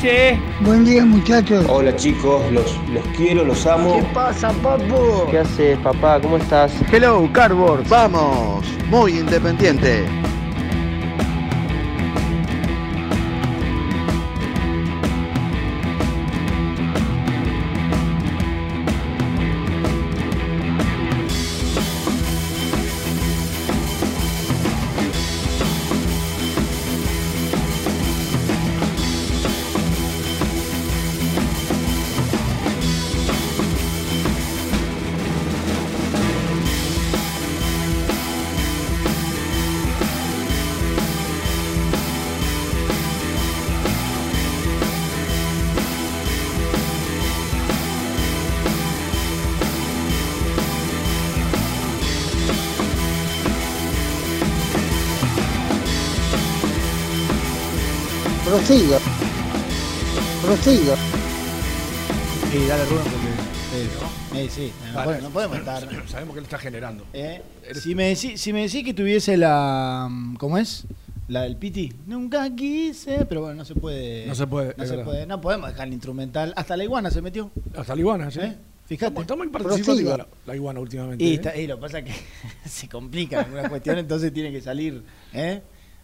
¿Qué hace? Buen día, muchachos. Hola chicos, los, los quiero, los amo. ¿Qué pasa, papu? ¿Qué haces, papá? ¿Cómo estás? Hello, Cardboard. Vamos. Muy independiente. Prosiga. Prosiga. Sí, dale Rubén porque. Eh, sí, no, Dale. podemos- no podemos estar. Sabemos que lo está generando. ¿eh? Si, me decís, si me decís que tuviese la. ¿Cómo es? La del Piti. Nunca quise. Pero bueno, no se puede. No se puede, No se puede. No podemos dejar el instrumental. Hasta la iguana se metió. Hasta la iguana, ¿sí? ¿eh? Fíjate. Está muy participativa la, la iguana últimamente. Y, ¿eh? está- y lo que pasa es que se complican algunas cuestiones, entonces tiene que salir. ¿eh?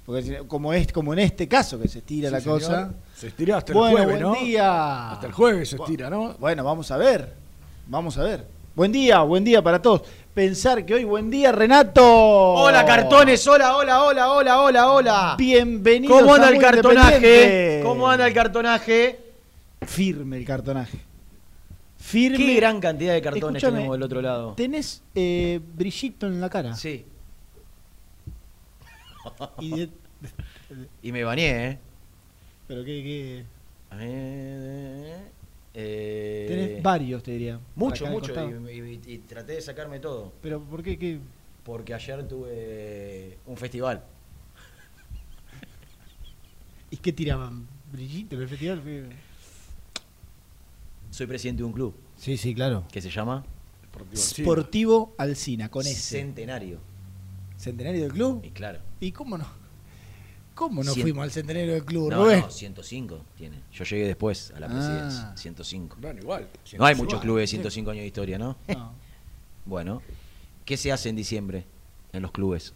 Porque como, es, como en este caso, que se estira Sí, la señor. cosa. Se estira hasta bueno, el jueves, buen ¿no? día. Hasta el jueves se estira, ¿no? Bueno, vamos a ver. Vamos a ver. Buen día, buen día para todos. Pensar que hoy, buen día, Renato. Hola, cartones. Hola, hola, hola, hola, hola, hola. Bienvenidos. ¿Cómo anda el cartonaje? ¿Cómo anda el cartonaje? Firme el cartonaje. Firme. Qué gran cantidad de cartones Escúchame, tenemos del otro lado. Tenés eh, brillito en la cara. Sí. Y de- Y me bañé, ¿eh? pero qué, qué. Eh, Tenés varios, te diría. Mucho, mucho. Y, y- y traté de sacarme todo. Pero ¿por qué? qué? Porque ayer tuve un festival. ¿Y qué tiraban? ¿Brillito el festival? Soy presidente de un club Sí, sí, claro. que se llama. Sportivo Alcina, con ese. Centenario. ¿Centenario del club? Y claro. ¿Y cómo no? ¿Cómo no Cien- fuimos al centenario del club, No, Rubén? no, 105 tiene. Yo llegué después a la Ah. presidencia. 105. Bueno, igual. No hay muchos clubes de 105 años de historia, ¿no? No. Bueno, ¿qué se hace en diciembre en los clubes?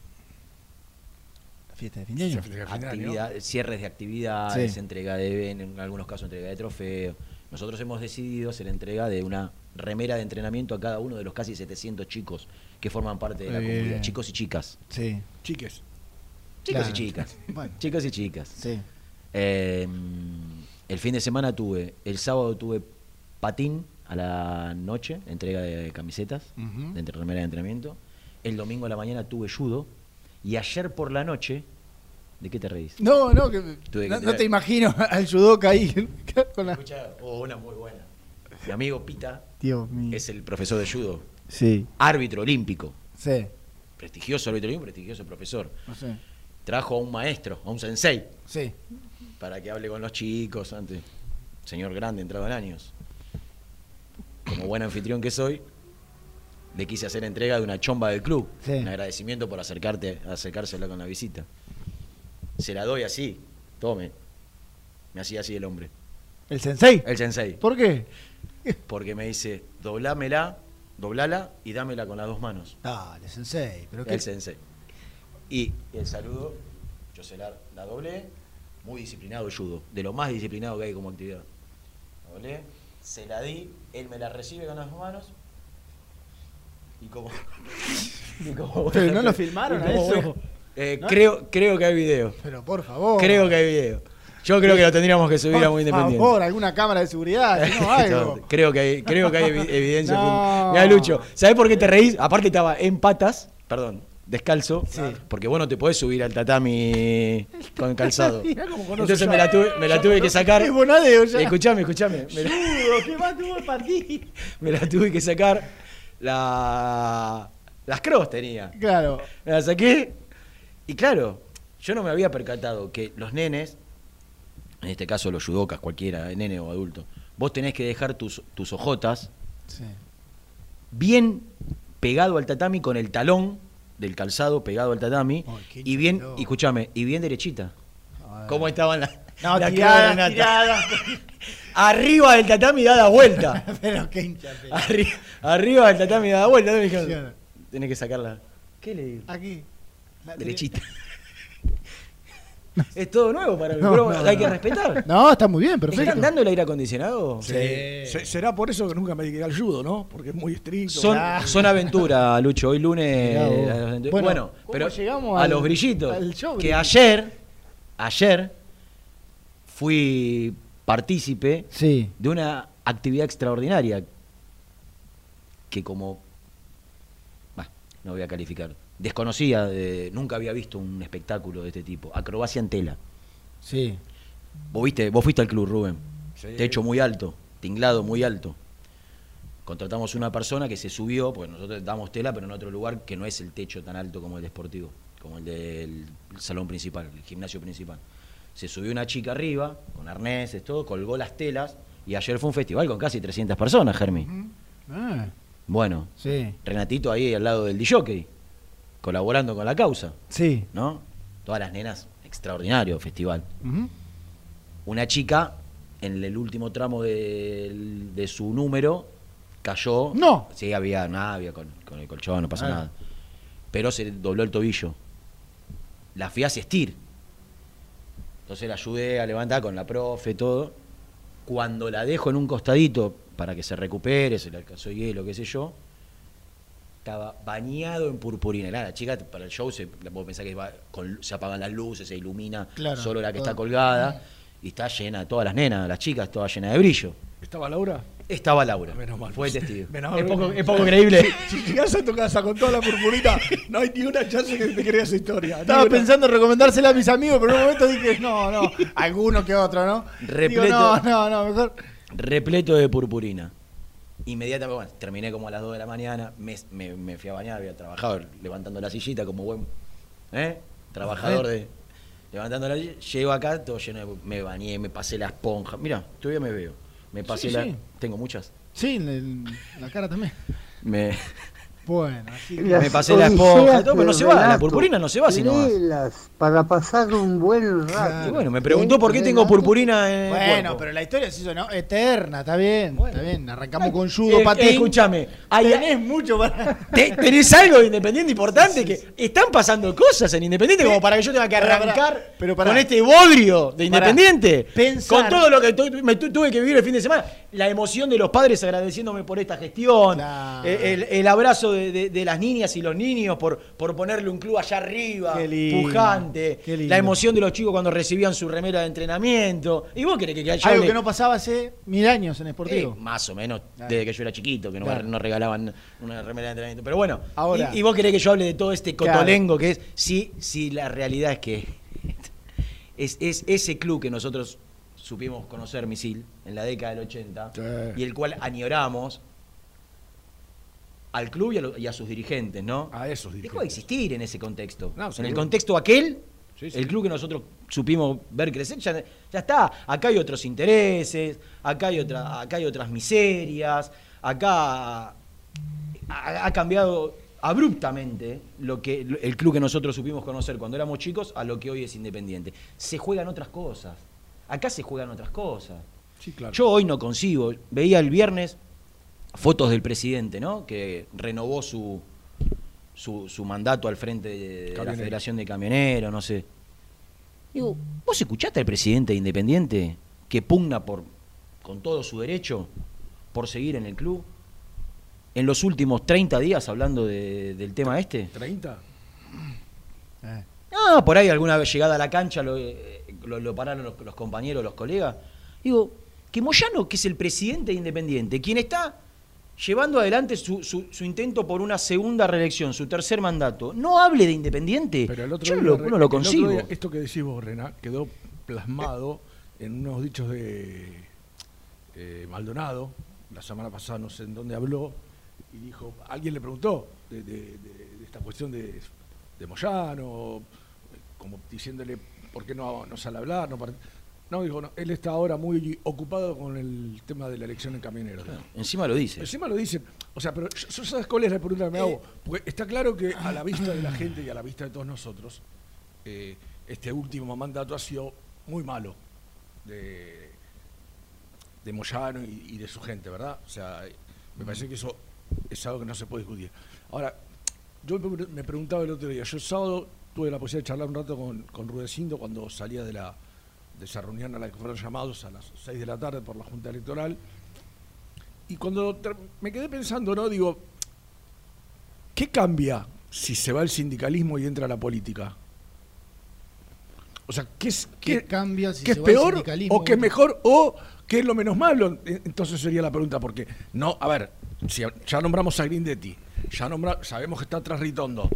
La fiesta de fin de año. Actividad- cierres de actividades, Sí. entrega de, en algunos casos entrega de trofeos. Nosotros hemos decidido hacer entrega de una remera de entrenamiento a cada uno de los casi 700 chicos que forman parte de la comunidad, chicos y chicas. Sí. Chiques. Chicos Claro. y chicas. Bueno. Chicos y chicas. Sí. Eh, el fin de semana tuve, el sábado tuve patín a la noche, entrega de camisetas, de entre- remera de entrenamiento. El domingo a la mañana tuve judo. Y ayer por la noche, ¿de qué te reís? No, no, que, no, no te imagino al judoka ahí con la... Escucha, oh, una muy buena. Mi amigo Pita Dios mío. es el profesor de judo, Sí, árbitro olímpico. sí. prestigioso árbitro un prestigioso profesor. No sé. Trajo a un maestro, a un sensei, Sí. para que hable con los chicos antes. Señor grande, entrado en años. Como buen anfitrión que soy, le quise hacer entrega de una chomba del club. Sí. Un agradecimiento por acercarte, acercársela con la visita. Se la doy así, tome. Me hacía así el hombre. ¿El sensei? El sensei. ¿Por qué? Porque me dice, doblámela, doblala y dámela con las dos manos. Dale, sensei. ¿Pero qué? El sensei. Y el saludo, yo se la, la doblé, muy disciplinado el judo, de lo más disciplinado que hay como actividad. La doblé, se la di, él me la recibe con las manos. Y como. y como Pero no lo filmaron a eso. bueno, eh, ¿No? creo, creo que hay video. Pero por favor. Creo que hay video. Yo creo que lo tendríamos que subir a muy Por independiente. favor, alguna cámara de seguridad, si no, algo. creo que hay, creo que hay evi- evidencia. No. Mira, Lucho, ¿sabés por qué te reís? Aparte estaba en patas, perdón, descalzo, porque vos no te podés subir al tatami con calzado. Entonces me la tuve, me la tuve que sacar. Es bonadeo ya. Escuchame, escuchame. Me la, me la tuve que sacar. La, las cross tenía. Claro. Me la saqué. Y claro, yo no me había percatado que los nenes, en este caso los judocas, cualquiera, nene o adulto, vos tenés que dejar tus, tus ojotas Sí. bien pegado al tatami con el talón del calzado pegado al tatami Ay, y bien, y escúchame, y bien derechita. ¿Cómo estaban las No, las tirada, Renata? tirada. Arriba del tatami dada vuelta. Pero qué hincha. pero. Arri- arriba del tatami dada vuelta. Tenés que sacarla. ¿Qué le digo? Aquí. La- Derechita. es todo nuevo para mí, No, pero no, hay no. que respetar. No, está muy bien, perfecto. ¿Están dando el aire acondicionado? Se- será por eso que nunca me dediqué al judo, ¿no? Porque es muy estricto. Son, Claro. son aventura, Lucho. Hoy lunes. Eh, Bueno, Bueno, ¿cómo pero llegamos a al- los brillitos. al show, que ayer, ayer, fui partícipe Sí. de una actividad extraordinaria que como. bah, no voy a calificar. Desconocía, de- nunca había visto un espectáculo de este tipo. Acrobacia en tela. Sí. Vos viste, vos fuiste al club, Rubén. Sí. Techo muy alto, tinglado muy alto. Contratamos una persona que se subió, porque nosotros damos tela, pero en otro lugar que no es el techo tan alto como el deportivo, como el del salón principal, el gimnasio principal. Se subió una chica arriba, con arneses, todo, colgó las telas, y ayer fue un festival con casi 300 personas, Germi. Ah, Bueno, sí. Renatito ahí al lado del DJ, colaborando con la causa, Sí. ¿no? Todas las nenas, extraordinario festival una chica en el último tramo del- de, su número cayó. No. Sí, había, nada, había con, con el colchón, no pasa Ah. nada. Pero se dobló el tobillo. La fui a asistir. Entonces la ayudé a levantar con la profe, todo. Cuando la dejo en un costadito para que se recupere, se le alcanzó hielo, qué sé yo, estaba bañado en purpurina. La, la chica para el show se, vos pensás que va con- se apagan las luces, se ilumina Claro, solo la que todo. está colgada. Y está llena, todas las nenas, las chicas, todas llenas de brillo. ¿Estaba Laura? Estaba Laura. Menos mal. Fue testigo. Menos mal. es, poco, es poco creíble. Si llegas a tu casa con toda la purpurita, no hay ni una chance que te creas esa historia. Estaba pensando en recomendársela a mis amigos, pero en un momento dije, no, no, alguno que otro, ¿no? Repleto. Digo, no, no, no, mejor. repleto de purpurina. Inmediatamente, bueno, terminé como a las 2 de la mañana, me, me- me fui a bañar, había trabajado levantando la sillita como buen ¿eh? trabajador de... Levantando la silla, llego acá, todo lleno de... Me bañé, me pasé la esponja. Mira, todavía me veo. Me pasé Sí, la... sí. Tengo muchas. Sí, en la cara también. Me, Bueno, así que... me pasé la esponja, todo, pero no se va, la purpurina no se va si no para pasar un buen rato. Y bueno, me preguntó por qué tengo purpurina en el Bueno, cuerpo. pero la historia se hizo ¿no? eterna, está bien, está bien. Arrancamos con Eh, judo, eh, patín. escúchame, hay- Tenés mucho para... Te- ¿Tenés algo de Independiente importante? que están pasando cosas en Independiente como para que yo tenga que arrancar pero con este bodrio de. Independiente. Pensar- Con todo lo que tu- me tu- tuve que vivir el fin de semana. La emoción de los padres agradeciéndome por esta gestión. Eh, El, el abrazo de, de- de las niñas y los niños por, por ponerle un club allá arriba, Qué lindo, pujante. qué lindo. La emoción de los chicos cuando recibían su remera de entrenamiento. ¿Y vos querés que, que Algo que no pasaba hace mil años en eh, Sportivo. más o menos desde que yo era chiquito, que no, no regalaban una remera de entrenamiento. Pero bueno, Ahora. y, y vos querés que yo hable de todo este Claro. cotolengo que es. Sí, sí, la realidad es que es, es ese club que nosotros supimos conocer, Misil, en la década del 80, Sí. y el cual añoramos. al club y a, lo- y a sus dirigentes, ¿no? A esos Dejó de dirigentes. existir en ese contexto. No, en el contexto aquel, Sí, sí. el club que nosotros supimos ver crecer, ya, ya está. Acá hay otros intereses, acá hay, otra, acá hay otras miserias, acá ha, ha cambiado abruptamente lo que el club que nosotros supimos conocer cuando éramos chicos a lo que hoy es independiente. Se juegan otras cosas. Acá se juegan otras cosas. Sí, claro. Yo hoy no consigo. Veía el viernes fotos del presidente, ¿no? Que renovó su, su, su mandato al frente de, de la. Federación de Camioneros, no sé. Digo, ¿vos escuchaste al presidente de Independiente que pugna por, con todo su derecho por seguir en el club? En los últimos 30 días hablando de- del tema este. ¿30? Eh. Ah, por ahí alguna vez llegada a la cancha lo, eh, lo- lo pararon los, los compañeros, los colegas. Digo, que Moyano, que es el presidente de Independiente, quien está llevando adelante su, su- su intento por una segunda reelección, su tercer mandato, no hable de Independiente. Pero el otro Yo día, lo, no lo consigo. día, esto que decís vos, Rena, quedó plasmado en unos dichos de eh, Maldonado. La semana pasada no sé en dónde habló y dijo, alguien le preguntó de, de- de- de esta cuestión de, Moyano, como diciéndole por qué no, no sale a hablar. No, no, dijo, no, él está ahora muy ocupado con el tema de la elección en camioneros. Encima lo dice. Encima lo dicen. O sea, pero ¿sabes cuál es la pregunta que me hago? Porque está claro que a la vista de la gente y a la vista de todos nosotros, eh, este último mandato ha sido muy malo de, de Moyano y, y de su gente, ¿verdad? O sea, me parece que eso es algo que no se puede discutir. Ahora, yo me me preguntaba el otro día, yo el sábado tuve la posibilidad de charlar un rato con, con Rudecindo cuando salía de, la, de esa reunión a la que fueron llamados a las 6 de la tarde por la Junta Electoral. Y cuando me quedé pensando, ¿no? Digo, ¿qué cambia si se va el sindicalismo y entra la política? O sea, ¿qué es, ¿Qué qué- cambia si qué se es va el peor sindicalismo? o qué es mejor o qué es lo menos malo? E- Entonces sería la pregunta, porque no, a ver, si ya nombramos a Grindetti, ya nombra, sabemos que está atrás Ritondo,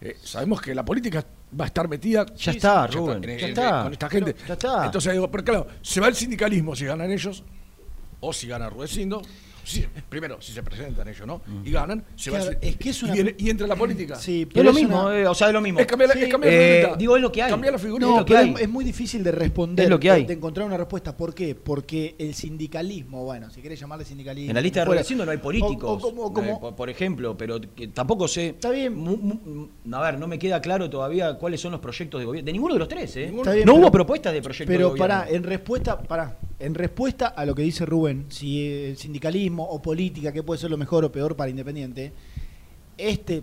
eh, sabemos que la política va a estar metida. Ya está, Rubén, en- ya en- está. Con esta gente. Pero ya está. Entonces digo, pero claro, se va el sindicalismo si ganan ellos, o si gana Rudecindo. Si- primero, si se presentan ellos, ¿no? Y ganan, se va Claro, es que es una- y, viene- y entra la política. Sí, Es pero lo mismo, una- eh, o sea, es lo mismo. Es cambiar la- Sí, es cambiar la eh, digo, es lo que hay. Cambiar la figurita. No, lo que pero hay. es, muy difícil de responder, Es lo que de- hay. de encontrar una respuesta. ¿Por qué? Porque el sindicalismo, bueno, si querés llamarle sindicalismo... En la lista de reelección no hay políticos, O, o como- o como- eh, por, por ejemplo, pero que tampoco sé. Está bien. a ver, no me queda claro todavía cuáles son los proyectos de gobierno. De ninguno de los tres, ¿eh? Bien, no pero- hubo propuestas de proyectos de Pero gobierno. para, en respuesta, para, en respuesta a lo que dice Rubén, si el sindicalismo o política, que puede ser lo mejor o peor para Independiente, este,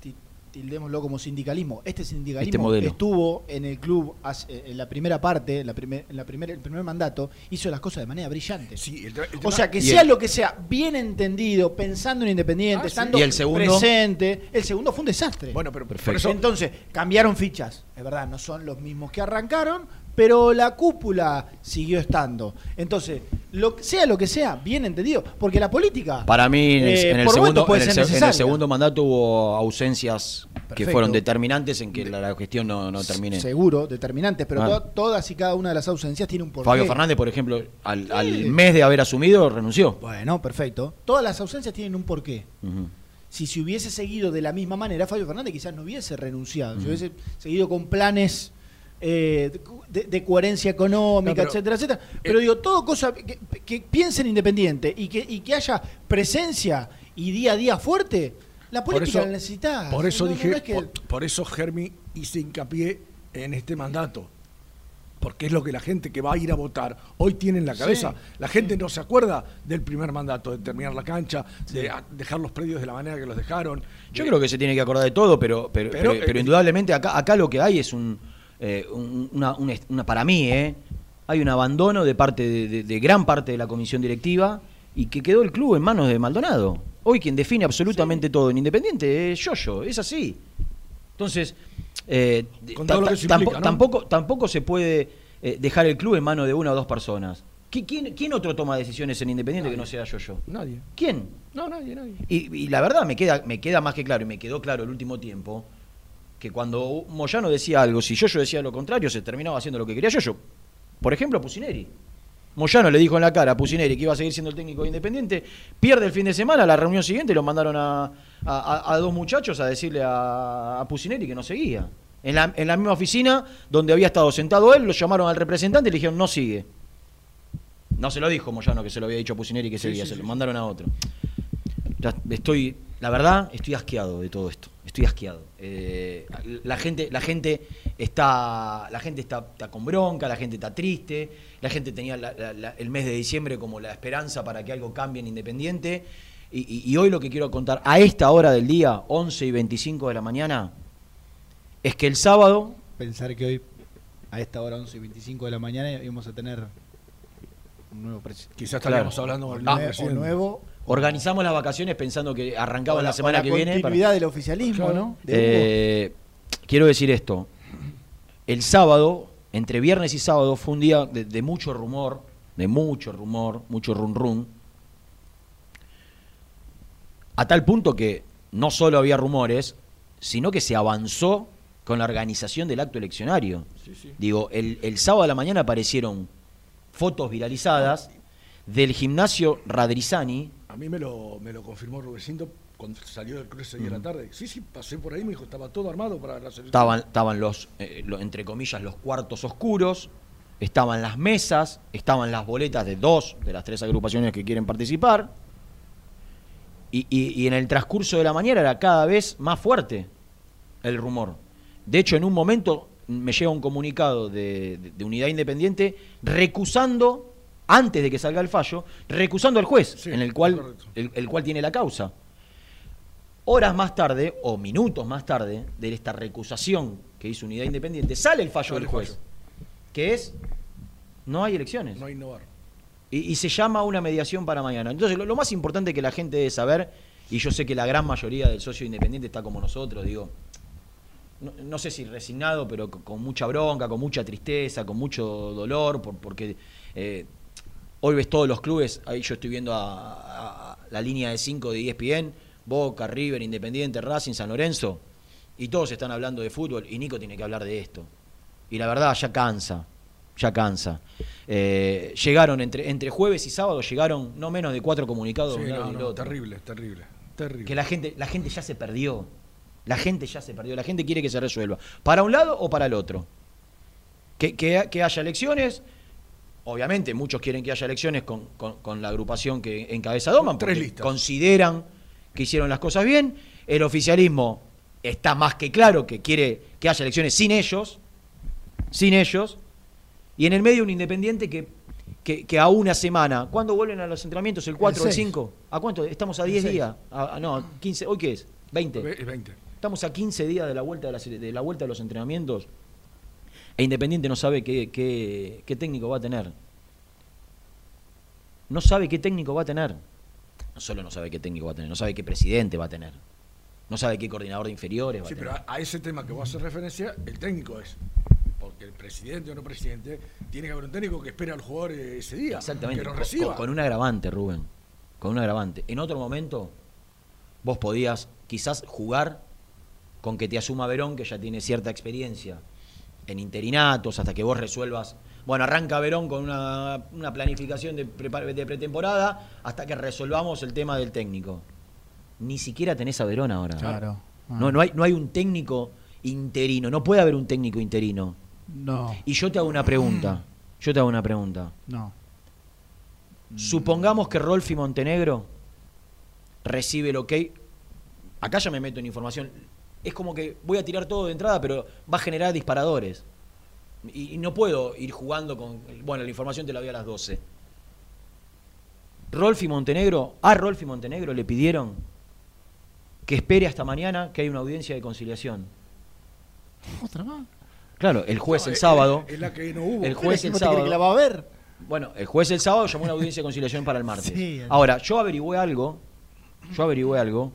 ti- tildémoslo como sindicalismo, este Este sindicalismo modelo. estuvo en el club hace- en la primera parte, en la primer, en la primer, el primer mandato, hizo las cosas de manera brillante. Sí, el tra- el O sea, que sea el- lo que sea, bien entendido, pensando en Independiente, Ah, sí. estando ¿Y el segundo? presente. El segundo fue un desastre. Bueno, pero por Perfecto. eso, Entonces, cambiaron fichas. Es verdad, no son los mismos que arrancaron, pero la cúpula siguió estando. Entonces, lo, sea lo que sea, bien entendido. Porque la política. Para mí, en el, eh, en el por segundo, en el en el mandato hubo ausencias que fueron determinantes en que la, la gestión no, no termine. Seguro, determinantes, pero Ah. to- todas y cada una de las ausencias tiene un porqué. Fabio Fernández, por ejemplo, al, al mes de haber asumido, renunció. Bueno, perfecto. Todas las ausencias tienen un porqué. Ujú. si se hubiese seguido de la misma manera, Fabio Fernández quizás no hubiese renunciado, si Ujú. hubiese seguido con planes eh, de, de coherencia económica, No, pero- etcétera, etcétera. Pero digo, todo cosa que, que piensen independiente y que, y que haya presencia y día a día fuerte, la política eso, la necesita. por eso No, dije, no es que- por, por eso Germi hice hincapié en este mandato. Porque es lo que la gente que va a ir a votar hoy tiene en la cabeza. Sí, la gente no se acuerda del primer mandato, de terminar la cancha, de dejar los predios de la manera que los dejaron. Yo de- creo que se tiene que acordar de todo, pero, pero, Pero, pero, pero eh, indudablemente acá, acá lo que hay es un, eh, un- una, para mí, eh, hay un abandono de parte de, de- de gran parte de la comisión directiva y que quedó el club en manos de Maldonado. Hoy quien define absolutamente todo en Independiente es Yoyo, es así. Entonces, eh, tampoco, tampoco se puede eh, dejar el club en manos de una o dos personas. ¿Qui- ¿Quién, quién otro toma decisiones en Independiente que no sea Yoyo? Nadie. ¿Quién? No, nadie, nadie. Y, y la verdad me queda, me queda más que claro, y me quedó claro el último tiempo, que cuando Moyano decía algo, si yo decía lo contrario, se terminaba haciendo lo que quería yo. Por ejemplo, Pusineri. Moyano le dijo en la cara a Pusineri que iba a seguir siendo el técnico de Independiente, pierde el fin de semana, la reunión siguiente lo mandaron a, a- dos muchachos a decirle a, a Pusineri que no seguía. En la, en la misma oficina donde había estado sentado él, lo llamaron al representante y le dijeron no sigue. No se lo dijo Moyano que se lo había dicho a Pusineri que seguía, sí, se lo sí. mandaron a otro. Ya estoy, la verdad, estoy asqueado de todo esto. Estoy asqueado. Eh, la gente, la gente está, la gente está, está con bronca, la gente está triste, la gente tenía la- la- la- el mes de diciembre como la esperanza para que algo cambie en Independiente. Y, y- y hoy lo que quiero contar a esta hora del día, 11 y 25 de la mañana, es que el sábado Pensar que hoy, a esta hora 11 y 25 de la mañana, íbamos a tener un nuevo presidente. Quizás Claro. estaríamos hablando con el O nuevo organizamos las vacaciones pensando que arrancaba o la, o semana que viene. para- continuidad del oficialismo, Claro. ¿no? De. Eh, quiero decir esto. El sábado, entre viernes y sábado, fue un día de, de mucho rumor, de mucho rumor, mucho run run. A tal punto que no solo había rumores, sino que se avanzó con la organización del acto eleccionario. Sí, sí. Digo, el, el sábado a la mañana aparecieron fotos viralizadas del gimnasio Radrizani, A mí me lo, me lo confirmó Rubecindo cuando salió del cruce de la tarde. Sí, sí, pasé por ahí, me dijo, estaba todo armado para la selección. Estaban, estaban los, eh, entre comillas, los cuartos oscuros, estaban las mesas, estaban las boletas de dos de las tres agrupaciones que quieren participar. Y, y- y en el transcurso de la mañana era cada vez más fuerte el rumor. De hecho, en un momento me llega un comunicado de, de- de Unidad Independiente recusando, antes de que salga el fallo, recusando al juez, Sí, en el cual, el, el cual tiene la causa. Horas más tarde, o minutos más tarde, de esta recusación que hizo Unidad Independiente, sale el fallo Sale del el juez, fallo. que es, no hay elecciones. No innovar. Y, y se llama una mediación para mañana. Entonces, lo, lo más importante que la gente debe saber, y yo sé que la gran mayoría del socio independiente está como nosotros, digo, no, no sé si resignado, pero con, con mucha bronca, con mucha tristeza, con mucho dolor, por- porque eh, hoy ves todos los clubes, ahí yo estoy viendo a, la línea de 5 de ESPN, Boca, River, Independiente, Racing, San Lorenzo, y todos están hablando de fútbol, y Nico tiene que hablar de esto. Y la verdad, ya cansa, ya cansa. Eh, llegaron entre, entre jueves y sábado, llegaron no menos de cuatro comunicados. Sí, no, no, otro. terrible, terrible, terrible. Que la gente, la gente ya se perdió. La gente ya se perdió. La gente quiere que se resuelva. ¿Para un lado o para el otro? Que, que- que haya elecciones. Obviamente, muchos quieren que haya elecciones con, con- con la agrupación que encabeza Doman, Tres porque listas. consideran que hicieron las cosas bien. El oficialismo está más que claro que quiere que haya elecciones sin ellos. Sin ellos. Y en el medio un independiente que, que, que a una semana, ¿cuándo vuelven a los entrenamientos? ¿El 4 o el seis. 5? ¿A cuánto? Estamos a El 10 seis. días. A- a- no, 15. ¿Hoy qué es? 20. Ve- 20. Estamos a 15 días de la vuelta de de la vuelta de los entrenamientos. E Independiente no sabe qué, qué- qué técnico va a tener. No sabe qué técnico va a tener. No solo no sabe qué técnico va a tener, no sabe qué presidente va a tener. No sabe qué coordinador de inferiores va Sí, a tener. pero a, ese tema que vos haces referencia, el técnico es. Porque el presidente o no presidente, tiene que haber un técnico que espera al jugador eh, ese día. Exactamente. Que lo reciba. Con, con un agravante, Rubén. Con un agravante. En otro momento, vos podías quizás jugar con que te asuma Verón, que ya tiene cierta experiencia en interinatos, hasta que vos resuelvas. Bueno, arranca Verón con una, una planificación de, prepa- de pretemporada hasta que resolvamos el tema del técnico. Ni siquiera tenés a Verón ahora. Claro. No, no, hay, no hay un técnico interino. No puede haber un técnico interino. No, Y yo te hago una pregunta. Yo te hago una pregunta. no. Supongamos que Rolfi Montenegro recibe el ok. Acá ya me meto en información. Es como que voy a tirar todo de entrada, pero va a generar disparadores. Y, y no puedo ir jugando con. Bueno, la información te la doy a las 12. Rolfi Montenegro, a Rolfi Montenegro le pidieron que espere hasta mañana que hay una audiencia de conciliación. ¿Otra más? Claro, el juez No, el es- sábado. Es, la que no hubo. El juez el ¿Vos te crees sábado. que la va a ver? Bueno, el juez el sábado llamó a una audiencia de conciliación para el martes. Sí, el- Ahora, yo averigüé algo. Yo averigüé algo.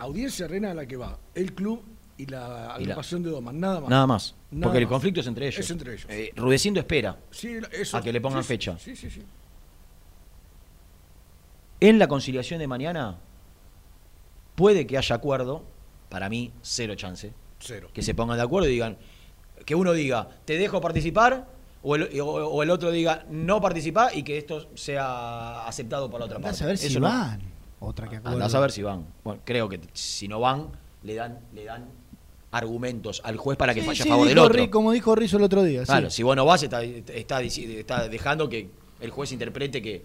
Audiencia Arena a la que va el club y la Y la- agrupación de Doman, nada más. Nada más. Nada porque el conflicto es entre ellos. Es entre ellos. Eh, Rudecindo espera Sí, eso- a que le pongan sí, fecha. Sí, sí, sí. En la conciliación de mañana puede que haya acuerdo. Para mí, cero chance. Cero. Que se pongan de acuerdo y digan. Que uno diga, te dejo participar O el, o- o el otro diga no participá y que esto sea aceptado por la otra Andá a parte. saber si Eso no. Otra que acuerdo. Andá a saber si van. Bueno, creo que si no van, le dan, le dan argumentos al juez para que Sí, falle sí, a favor del otro. Como dijo Rizzo el otro día. sí. Claro, si vos no vas, está, está, está dejando que el juez interprete que,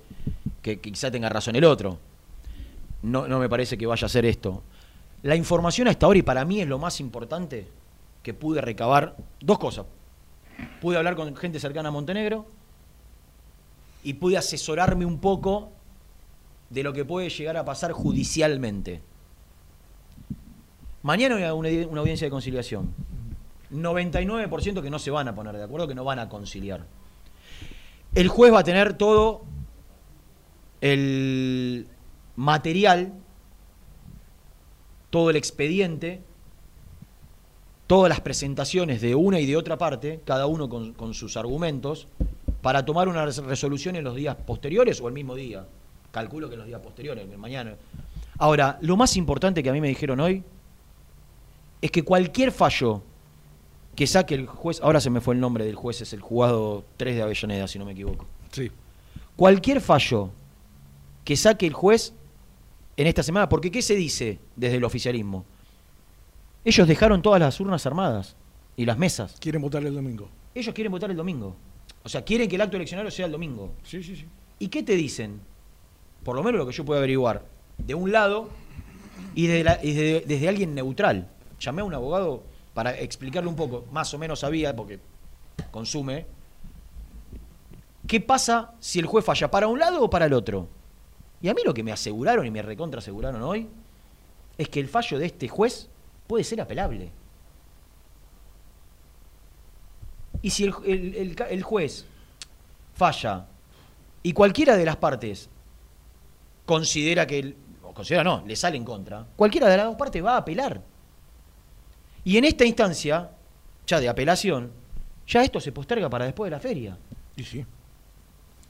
que quizá tenga razón el otro. No, no me parece que vaya a ser esto. La información hasta ahora, y para mí es lo más importante, que pude recabar dos cosas. Pude hablar con gente cercana a Montenegro y pude asesorarme un poco de lo que puede llegar a pasar judicialmente. Mañana hay una, audiencia de conciliación. 99% que no se van a poner de acuerdo, que no van a conciliar. El juez va a tener todo el material, todo el expediente, todas las presentaciones de una y de otra parte, cada uno con, sus argumentos, para tomar una res- resolución en los días posteriores o el mismo día. Calculo que en los días posteriores, mañana. Ahora, lo más importante que a mí me dijeron hoy es que cualquier fallo que saque el juez, ahora se me fue el nombre del juez, es el jugado 3 de Avellaneda, si no me equivoco. Sí. Cualquier fallo que saque el juez en esta semana, porque ¿qué se dice desde el oficialismo? Ellos dejaron todas las urnas armadas y las mesas. Quieren votar el domingo. Ellos quieren votar el domingo. O sea, quieren que el acto eleccionario sea el domingo. Sí, sí, sí. ¿Y qué te dicen? Por lo menos lo que yo puedo averiguar. De un lado y, desde alguien neutral. Llamé a un abogado para explicarle un poco, más o menos sabía, porque consume. ¿Qué pasa si el juez falla para un lado o para el otro? Y a mí lo que me aseguraron y me recontra aseguraron hoy es que el fallo de este juez puede ser apelable. Y si el, el juez falla y cualquiera de las partes considera que, o considera no, le sale en contra, cualquiera de las dos partes va a apelar. Y en esta instancia, ya de apelación, ya esto se posterga para después de la feria. Y sí.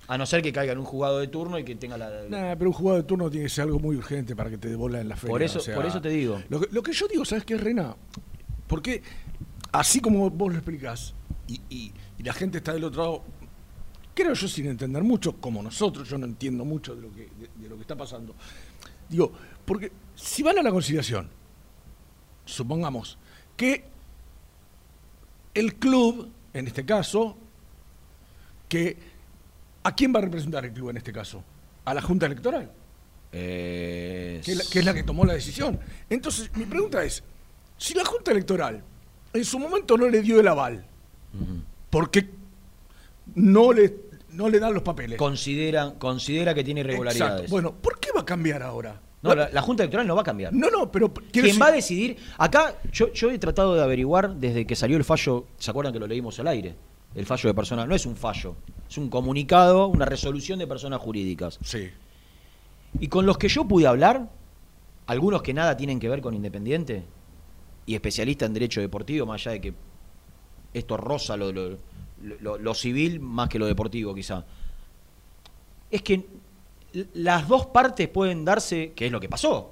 A no ser que caiga en un jugado de turno y que tenga la... Nah, pero un jugador de turno tiene que ser algo muy urgente para que te devuelvan en la feria. Por eso- o sea, por eso te digo. Lo que, lo que yo digo, ¿sabes qué, Rena? Porque así como vos lo explicás y, y- y la gente está del otro lado, creo yo sin entender mucho, como nosotros, yo no entiendo mucho de lo que, de, de lo que está pasando. Digo, porque si van a la conciliación, supongamos que el club, en este caso, que ¿a quién va a representar el club en este caso? A la Junta Electoral, Eh, que es la que, es la que tomó la decisión. Entonces, mi pregunta es, si la Junta Electoral en su momento no le dio el aval, ¿por qué no le, no le dan los papeles? considera, considera que tiene irregularidades. Exacto. Bueno, ¿por qué va a cambiar ahora? No, la, la Junta Electoral no va a cambiar. No, no, pero Quien decir- va a decidir, acá yo, yo he tratado de averiguar desde que salió el fallo, ¿se acuerdan que lo leímos al aire? El fallo de personas, no es un fallo, es un comunicado, una resolución de personas jurídicas. Sí. Y con los que yo pude hablar, algunos que nada tienen que ver con Independiente, y especialistas en derecho deportivo, más allá de que esto roza lo, lo- lo- civil más que lo deportivo quizá, es que las dos partes pueden darse, que es lo que pasó,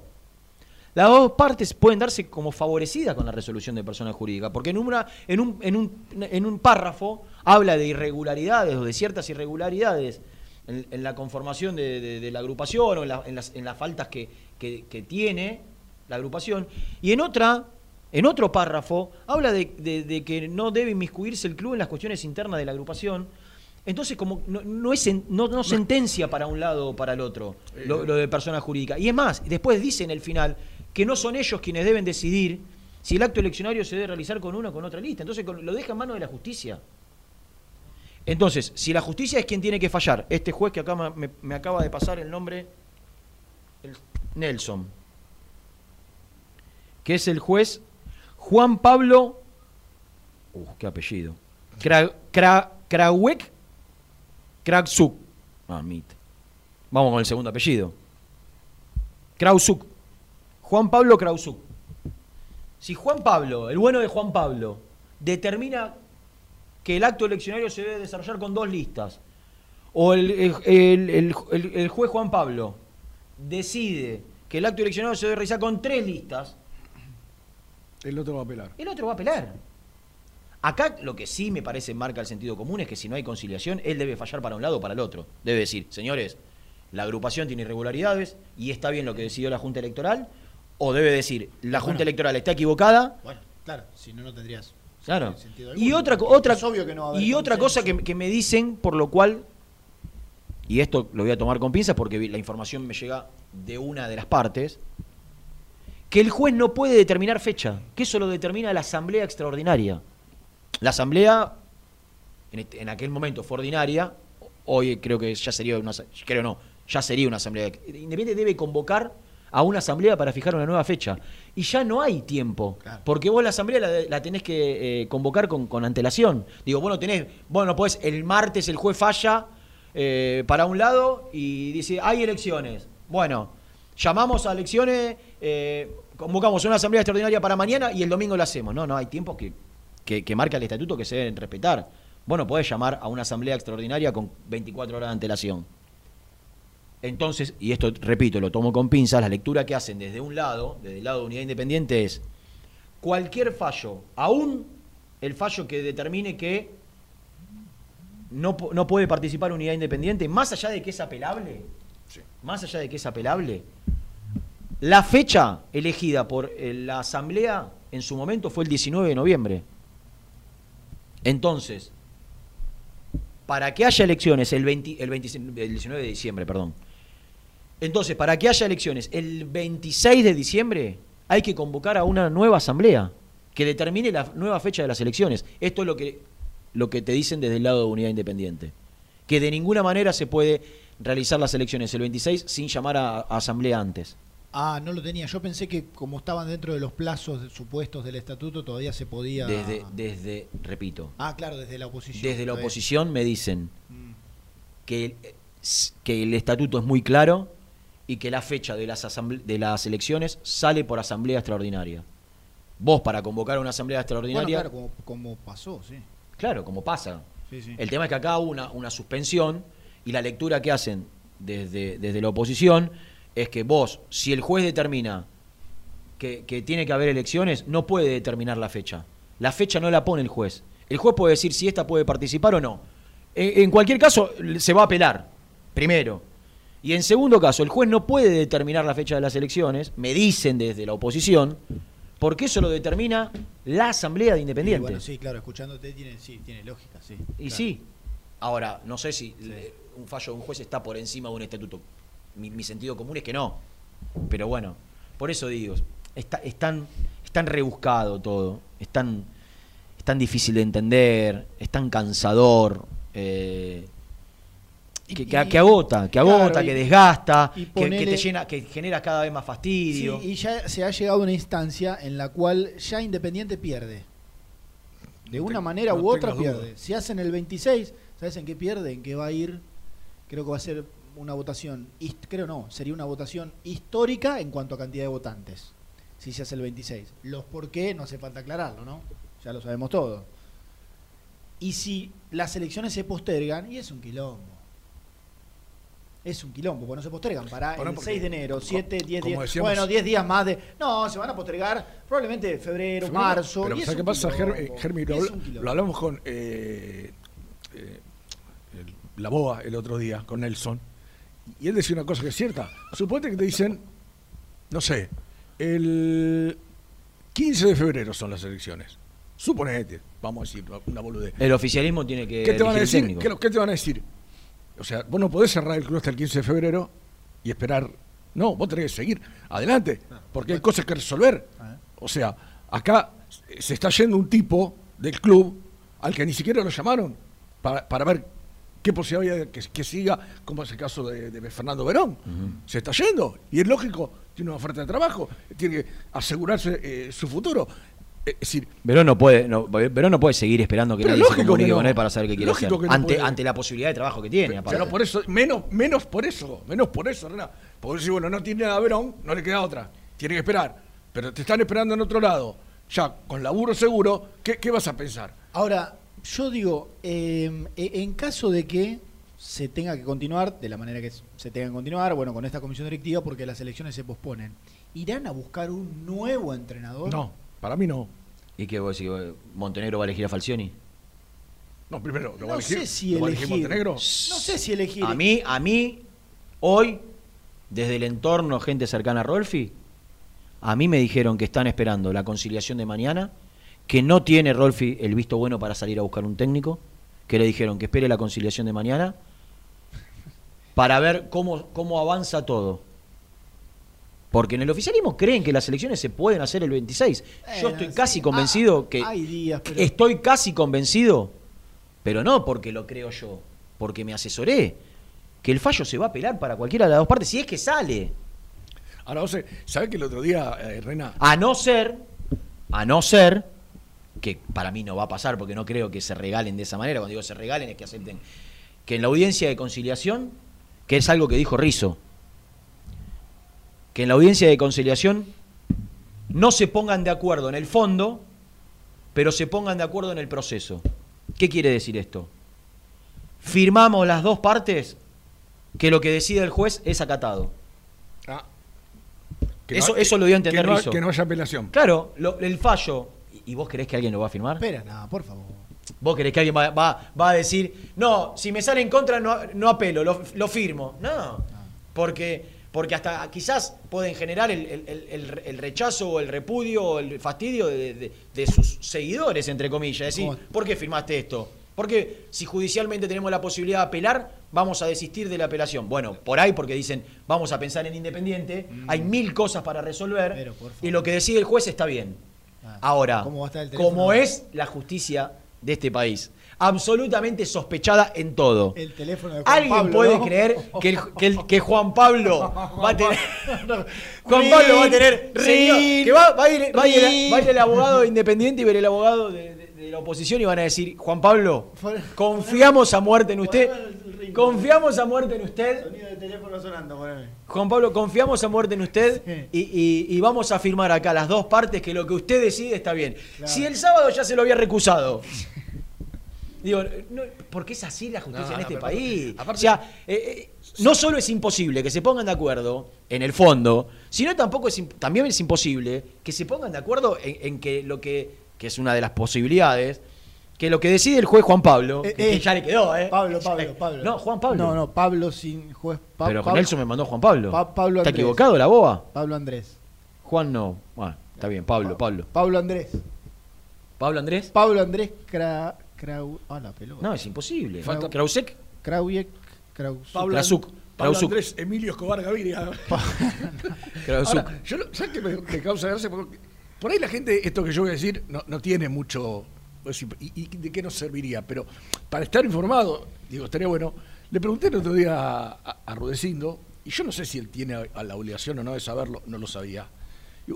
las dos partes pueden darse como favorecidas con la resolución de personas jurídicas, porque en, una, en, un, en, un, párrafo habla de irregularidades o de ciertas irregularidades en, la conformación de, la agrupación o en, la- las, en las faltas que tiene la agrupación, y en otra, en otro párrafo, habla de, de- de que no debe inmiscuirse el club en las cuestiones internas de la agrupación. Entonces, como no, no es no, no sentencia para un lado o para el otro lo, lo de persona jurídica. Y es más, después dice en el final que no son ellos quienes deben decidir si el acto eleccionario se debe realizar con una o con otra lista. Entonces lo deja en manos de la justicia. Entonces, si la justicia es quien tiene que fallar, este juez que acá me, me acaba de pasar el nombre, el- Nelson, que es el juez Juan Pablo, uh, qué apellido, Kra, Kra- Krawek Kraksuk. Ah, mit. Vamos con el segundo apellido. Krausuk. Juan Pablo Krausuk. Si Juan Pablo, el bueno de Juan Pablo, determina que el acto eleccionario se debe desarrollar con dos listas, o el- el- el- el juez Juan Pablo decide que el acto eleccionario se debe realizar con tres listas, El otro va a apelar. el otro va a apelar. Acá lo que sí me parece marca el sentido común es que si no hay conciliación, él debe fallar para un lado o para el otro. Debe decir, señores, la agrupación tiene irregularidades y está bien lo que decidió la Junta Electoral, o debe decir, la Junta Bueno. Electoral está equivocada, Bueno, claro, si no, no tendrías Claro. sentido Y alguno, otra, otra, es obvio que no va a haber y otra cosa que, que me dicen, por lo cual, y esto lo voy a tomar con pinzas porque la información me llega de una de las partes, que el juez no puede determinar fecha, que eso lo determina la Asamblea Extraordinaria. La Asamblea, en, este- en aquel momento fue ordinaria, hoy creo que ya sería una, creo no, ya sería una Asamblea. Independiente debe convocar a una Asamblea para fijar una nueva fecha. Y ya no hay tiempo, porque vos la Asamblea la, la tenés que eh, convocar con, con antelación. Digo, bueno, tenés, bueno, pues el martes el juez falla eh, para un lado y dice, hay elecciones. Bueno, llamamos a elecciones, eh, convocamos una asamblea extraordinaria para mañana y el domingo la hacemos. No, no, hay tiempos que, que, que marca el estatuto que se deben respetar. Bueno, podés llamar a una asamblea extraordinaria con 24 horas de antelación. Entonces, y esto repito, lo tomo con pinzas, la lectura que hacen desde un lado, desde el lado de unidad independiente, es cualquier fallo, aún el fallo que determine que no, no puede participar unidad independiente, más allá de que es apelable, más allá de que es apelable, la fecha elegida por eh, la Asamblea en su momento fue el 19 de noviembre. Entonces, para que haya elecciones el, 20 el, 26 el 19 de diciembre, perdón. Entonces, para que haya elecciones el 26 de diciembre, hay que convocar a una nueva asamblea que determine la nueva fecha de las elecciones. Esto es lo que, lo que te dicen desde el lado de Unidad Independiente. Que de ninguna manera se puede realizar las elecciones el 26 sin llamar a asamblea antes. Ah, no lo tenía. Yo pensé que como estaban dentro de los plazos supuestos del estatuto, todavía se podía. Desde, desde repito, Ah, claro, desde la oposición. desde la oposición me dicen Mm. que el, que el estatuto es muy claro y que la fecha de las, asamble- de las elecciones sale por asamblea extraordinaria. Vos para convocar una asamblea Bueno, extraordinaria, claro, como, como pasó, sí. claro, como pasa. Sí, sí. El tema es que acá hubo una, una suspensión y la lectura que hacen desde, desde la oposición es que vos, si el juez determina que, que tiene que haber elecciones, no puede determinar la fecha. La fecha no la pone el juez. El juez puede decir si esta puede participar o no. En, en cualquier caso, se va a apelar, primero. Y en segundo caso, el juez no puede determinar la fecha de las elecciones, me dicen desde la oposición, porque eso lo determina la Asamblea de Independientes. bueno, sí, claro, escuchándote tiene, sí, tiene lógica, sí. Y claro. sí. Ahora, no sé si un fallo de un juez está por encima de un estatuto. Mi, mi sentido común es que no. Pero bueno, por eso digo, está, es, tan, es tan rebuscado todo, es tan, es tan difícil de entender, es tan cansador, eh, que, que- que agota, que agota, Claro, y- que desgasta, y que- que, te llena, que genera cada vez más Sí, fastidio. y ya se ha llegado a una instancia en la cual ya Independiente pierde. De No una te- manera no u otra duda. pierde. Si hacen el 26, ¿sabes en qué pierde? En qué va a ir. Creo que va a ser una votación, creo no, sería una votación histórica en cuanto a cantidad de votantes. Si se hace el 26. Los por qué no hace falta aclararlo, ¿no? Ya lo sabemos todo. Y si las elecciones se postergan, y es un quilombo. Es un quilombo, porque no se postergan para Bueno, el porque, 6 de enero, 7, 10 como días. decíamos- bueno, 10 días más de. No, se van a postergar probablemente febrero, Febrero, marzo. Pero y es ¿sabes qué pasa, quilombo, Germi? Lo, hablamos con eh, eh, el- la BOA el otro día, con Nelson, y él decía una cosa que es cierta. Suponete que te dicen, no sé, el 15 de febrero son las elecciones. Suponete, vamos a decir una boludez. El oficialismo tiene que ¿Qué te van a decir? ¿Qué, qué te van a decir? O sea, vos no podés cerrar el club hasta el 15 de febrero y esperar. No, vos tenés que seguir adelante, porque hay cosas que resolver. O sea, acá se está yendo un tipo del club al que ni siquiera lo llamaron para, para ver qué posibilidad hay de que, que siga, como es el caso de, de Fernando Verón. Se está yendo y es lógico, tiene una oferta de trabajo, tiene que asegurarse eh, su futuro. Es decir, Verón no puede, no, Verón no puede seguir esperando que Pero nadie se comunique no. con él para saber qué quiere Lógico hacer. que no ante, la posibilidad de trabajo que tiene, aparte. Pero por eso, menos, menos por eso, menos por eso, Renan. Porque si bueno, no tiene nada a Verón, no le queda otra. Tiene que esperar. Pero te están esperando en otro lado. Ya, con laburo seguro, ¿qué, qué vas a pensar? Ahora, yo digo, eh, en caso de que se tenga que continuar, de la manera que se tenga que continuar, bueno, con esta comisión directiva, porque las elecciones se posponen, ¿irán a buscar un nuevo entrenador? No, para mí no. ¿Y qué vos decís? ¿Montenegro va a elegir a Falcioni? No, primero, ¿lo va a No elegir? sé si ¿Lo va a elegir elegir. Montenegro? No sé si elegir. A mí, a mí, hoy, desde el entorno, gente cercana a Rolfi, a mí me dijeron que están esperando la conciliación de mañana, que no tiene Rolfi el visto bueno para salir a buscar un técnico, que le dijeron que espere la conciliación de mañana para ver cómo, cómo avanza todo. Porque en el oficialismo creen que las elecciones se pueden hacer el 26. Yo Bueno, estoy sí. casi convencido Ah, que... Hay días, pero. Estoy casi convencido, pero no porque lo creo yo, porque me asesoré, que el fallo se va a apelar para cualquiera de las dos partes, si es que sale. Ahora, vos sabés que el otro día, eh, Rena, A no ser, a no ser, que para mí no va a pasar porque no creo que se regalen de esa manera, cuando digo se regalen es que acepten, que en la audiencia de conciliación, que es algo que dijo Rizo, que en la audiencia de conciliación no se pongan de acuerdo en el fondo, pero se pongan de acuerdo en el proceso. ¿Qué quiere decir esto? Firmamos las dos partes que lo que decide el juez es acatado. ah, que Eso- no- eso lo dio a entender que no, Rizzo. que no haya apelación. Claro, lo- el fallo, ¿y vos querés que alguien lo va a firmar? Espera, no, por favor. ¿Vos querés que alguien va, va- va a decir, no, si me sale en contra no, no apelo, lo, lo firmo? No, porque, porque hasta quizás pueden generar el, el- el- rechazo o el repudio o el fastidio de, de- de sus seguidores, entre comillas. Decir, ¿Cómo? ¿por qué firmaste esto? Porque si judicialmente tenemos la posibilidad de apelar, vamos a desistir de la apelación. Bueno, por ahí porque dicen, vamos a pensar en independiente, hay mil cosas para resolver Mm. Pero, y lo que decide el juez está bien. Ah, Ahora, ¿cómo va a estar el teléfono? como es la justicia de este país, absolutamente sospechada en todo. El teléfono de Juan ¿Alguien Pablo, puede ¿no? creer que, el- que el- que Juan Pablo va a tener... Juan Pablo va a tener... señor, que va, va a ir, va a ir- va a ir el abogado independiente y ver el abogado de la oposición y van a decir, Juan Pablo, confiamos a muerte en usted, confiamos a muerte en usted. Juan Pablo, confiamos a muerte en usted y, y- y vamos a firmar acá las dos partes que lo que usted decide está bien. Si el sábado ya se lo había recusado. Digo, no, porque es así la justicia No, en este país. aparte- o sea, eh, eh, no solo es imposible que se pongan de acuerdo en el fondo, sino tampoco es, también es imposible que se pongan de acuerdo en, en que lo que, que es una de las posibilidades, que lo que decide el juez Juan Pablo, Eh, que, que eh, ya le quedó, ¿eh? Pablo, Pablo, Pablo. No, Juan Pablo. No, no, Pablo sin juez. Pa- Pero con Pablo- Nelson me mandó Juan Pablo. Pa- Pablo ¿Está equivocado la boba? Pablo Andrés. Juan no. Bueno, está bien, Pablo, Pablo. Pablo Andrés. ¿Pablo Andrés? Pablo Andrés Cra... Crau... Ah, la pelota. No, es imposible. Falta- Krausek, Kraujek, Kraus. Pablo, Krasuk, Pablo. Andrés Emilio Escobar Gaviria. Krausuk. Ahora, yo no- ¿sabes qué me, me causa gracia? Porque por ahí la gente, esto que yo voy a decir, no, no tiene mucho. pues, ¿Y, y de qué nos serviría? Pero para estar informado, digo, estaría bueno. Le pregunté el otro día a, a- a Rudecindo, y yo no sé si él tiene a- a la obligación o no de saberlo, no lo sabía.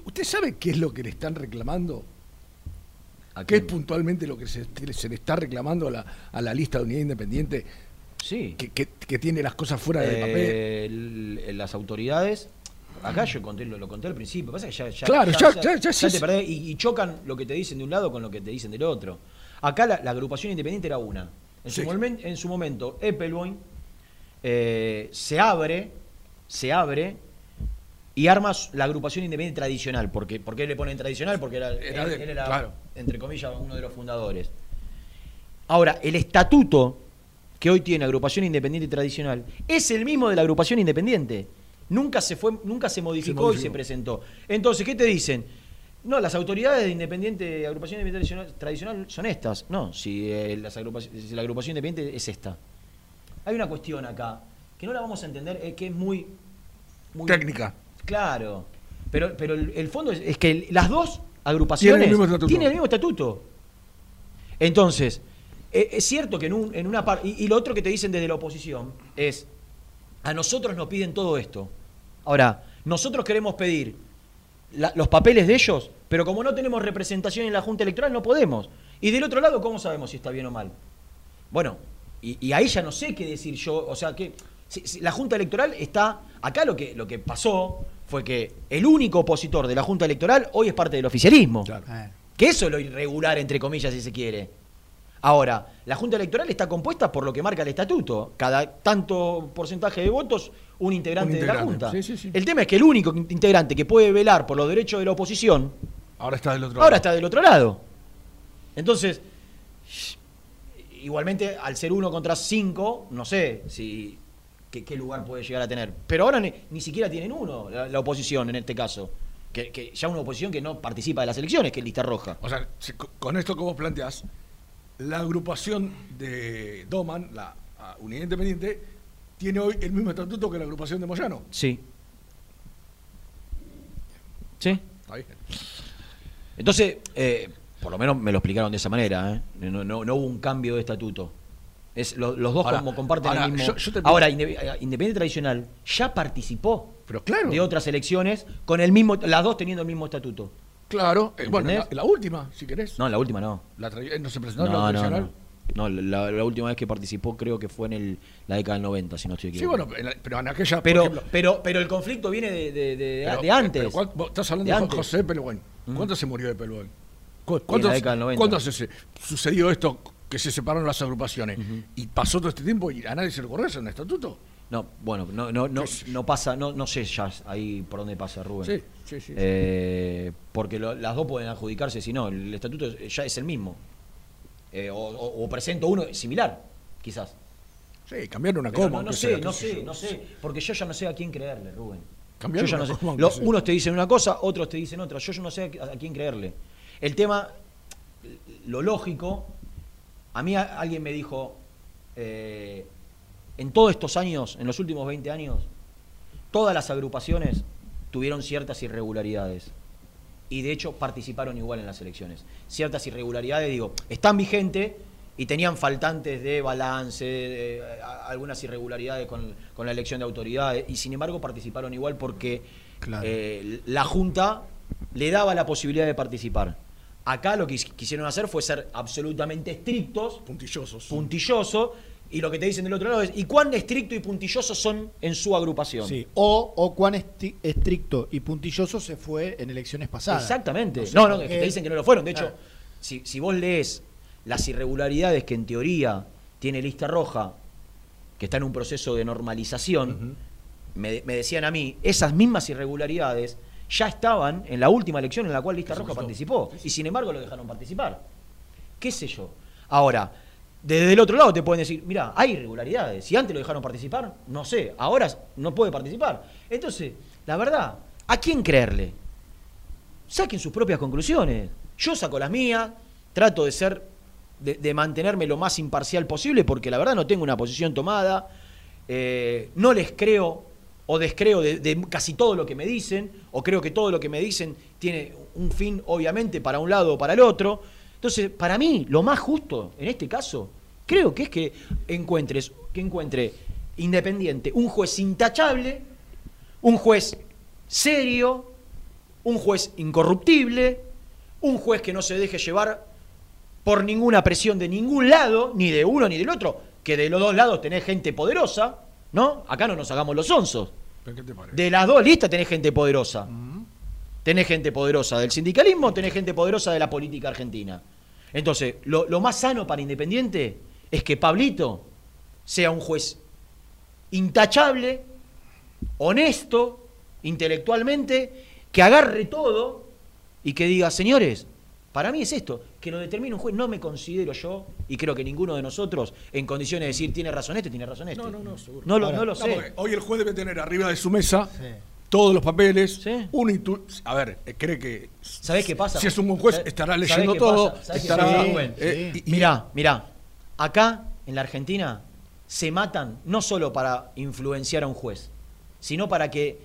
¿Usted sabe qué es lo que le están reclamando? ¿A ¿Qué es puntualmente lo que se, se le está reclamando a la, a la lista de unidad independiente Sí. que, que- que tiene las cosas fuera de papel? Eh, el- las autoridades. Acá yo conté, lo, lo conté al principio. Pasa que ya, ya, Claro, ya- ya- ya te sí. perdés y, y chocan lo que te dicen de un lado con lo que te dicen del otro. Acá la, la agrupación independiente era una. En, Sí. su, momen- en su momento, Eppelboin eh, se abre, se abre y arma su- la agrupación independiente tradicional. Porque, ¿Por qué le ponen tradicional? Porque era, Era él, de- él era, claro. entre comillas, uno de los fundadores. Ahora, el estatuto que hoy tiene agrupación independiente tradicional es el mismo de la agrupación independiente. Nunca se fue, nunca se modificó, y modificó. se presentó. Entonces, ¿qué te dicen? No, las autoridades de independiente, agrupación independiente tradicional, son estas. No, si, eh, las si la agrupación independiente es esta. Hay una cuestión acá que no la vamos a entender, eh, que es muy, muy Técnica. Claro. Pero, pero el, el fondo es, es que las dos agrupaciones Tienen el mismo estatuto. tienen el mismo estatuto. Entonces, eh, es cierto que en, un- en una parte. Y, y lo otro que te dicen desde la oposición es: a nosotros nos piden todo esto. Ahora, nosotros queremos pedir la- los papeles de ellos, pero como no tenemos representación en la Junta Electoral, no podemos. Y del otro lado, ¿cómo sabemos si está bien o mal? Bueno, y, y ahí ya no sé qué decir yo. O sea, que si- si la Junta Electoral está. Acá lo que, lo que pasó fue que el único opositor de la Junta Electoral hoy es parte del oficialismo. Claro. Eh, Que eso es lo irregular, entre comillas, si se quiere. Ahora, la Junta Electoral está compuesta por lo que marca el estatuto. Cada tanto porcentaje de votos, un integrante, Un de la. Junta. Sí, sí, sí. El tema es que el único integrante que puede velar por los derechos de la oposición, Ahora está del otro ahora lado. está del otro lado. Entonces, igualmente, al ser uno contra cinco, no sé si qué, qué lugar puede llegar a tener. Pero ahora ni, ni siquiera tienen uno, la, la oposición en este caso. Que, que ya una oposición que no participa de las elecciones, que es lista roja. O sea, si con esto que vos planteás, la agrupación de Doman, la Unidad Independiente, tiene hoy el mismo estatuto que la agrupación de Moyano. Sí. Sí. Está bien. Entonces, eh, por lo menos me lo explicaron de esa manera. ¿eh? No, no- no hubo un cambio de estatuto. Es, lo- los dos Ahora- como comparten ahora, el mismo. yo- yo te- ahora, eh, Independiente Tradicional ya participó Pero claro, de otras elecciones con el mismo, las dos teniendo el mismo estatuto. claro. eh, bueno, la, última, si querés. No, la última no. La no se presentó No, la tradicional. no. No, la, la última vez que participó creo que fue en el, la década del 90, si no estoy Sí, equivocado. bueno, en la- pero en aquella. pero, ejemplo, pero, pero el conflicto viene de, de- de- pero- de antes. pero ¿cuál- vos estás hablando De antes. José Pelogüen. Mm. ¿Cuándo se murió de Pelogüen? ¿Cu- En ¿Cuándo, la década del 90. ¿cuándo se- sucedió esto que se separaron las agrupaciones? Y pasó todo este tiempo y a nadie se le ocurrió hacer un estatuto. No, bueno, no, no, no, no pasa, no, no sé ya ahí por dónde pasa Rubén. Sí, sí, sí. Eh, porque lo- las dos pueden adjudicarse, si no, el estatuto es- ya es el mismo. Eh, o, o- o presento uno similar, quizás. Sí, cambiaron una coma. no, no sé, no sé yo. no sé, porque yo ya no sé a quién creerle, Rubén. Yo Cambiaron ya no una sé. coma, aunque Lo- sea. unos te dicen una cosa, otros te dicen otra. Yo, yo no sé a, a quién creerle. El tema, lo lógico, a mí a- alguien me dijo, eh, en todos estos años, en los últimos 20 años, todas las agrupaciones tuvieron ciertas irregularidades. Y de hecho participaron igual en las elecciones. Ciertas irregularidades, digo, están vigentes y tenían faltantes de balance, de, a- algunas irregularidades con, con la elección de autoridades, y sin embargo participaron igual porque Claro. eh, la Junta le daba la posibilidad de participar. Acá lo que quis- quisieron hacer fue ser absolutamente estrictos, Puntillosos. puntillosos, y lo que te dicen del otro lado es, ¿y cuán estricto y puntillosos son en su agrupación? Sí. O, o cuán estricto y puntilloso se fue en elecciones pasadas. Exactamente. No sé No, por no, es que qué. te dicen que no lo fueron. De hecho, si, si vos lees las irregularidades que en teoría tiene lista roja, que está en un proceso de normalización, me, me decían a mí, esas mismas irregularidades ya estaban en la última elección en la cual lista roja participó. Y sin embargo lo dejaron participar. ¿Qué sé yo? Ahora, desde el otro lado te pueden decir, mira, hay irregularidades. Si antes lo dejaron participar, no sé, ahora no puede participar. Entonces, la verdad, ¿a quién creerle? saquen sus propias conclusiones. Yo saco las mías, trato de ser, de, mantenerme lo más imparcial posible, porque la verdad no tengo una posición tomada. eh, no les creo o descreo de, de casi todo lo que me dicen, o creo que todo lo que me dicen tiene un fin, obviamente, para un lado o para el otro. Entonces, para mí, lo más justo en este caso, creo que es que encuentres, que encuentre independiente, un juez intachable, un juez serio, un juez incorruptible, un juez que no se deje llevar por ninguna presión de ningún lado, ni de uno ni del otro, que de los dos lados tenés gente poderosa, ¿no? Acá no nos hagamos los onzos. ¿Pero ¿Qué te parece? De las dos listas tenés gente poderosa. Tenés gente poderosa del sindicalismo, tenés gente poderosa de la política argentina. Entonces, lo, lo más sano para Independiente es que Pablito sea un juez intachable, honesto, intelectualmente, que agarre todo y que diga, señores, para mí es esto, que lo determine un juez. No me considero yo, y creo que ninguno de nosotros, en condiciones de decir, tiene razón este, tiene razón este. No, no, no, seguro. No lo, Ahora, no lo sé. hoy el juez debe tener arriba de su mesa Sí. Todos los papeles. Sí. Un intu- a ver, eh, cree que. ¿Sabés qué pasa? Si es un buen juez, ¿Sabés- estará leyendo todo. estará, Rubén? eh, Sí. y- y- Mirá, mirá, acá en la Argentina se matan no solo para influenciar a un juez, sino para que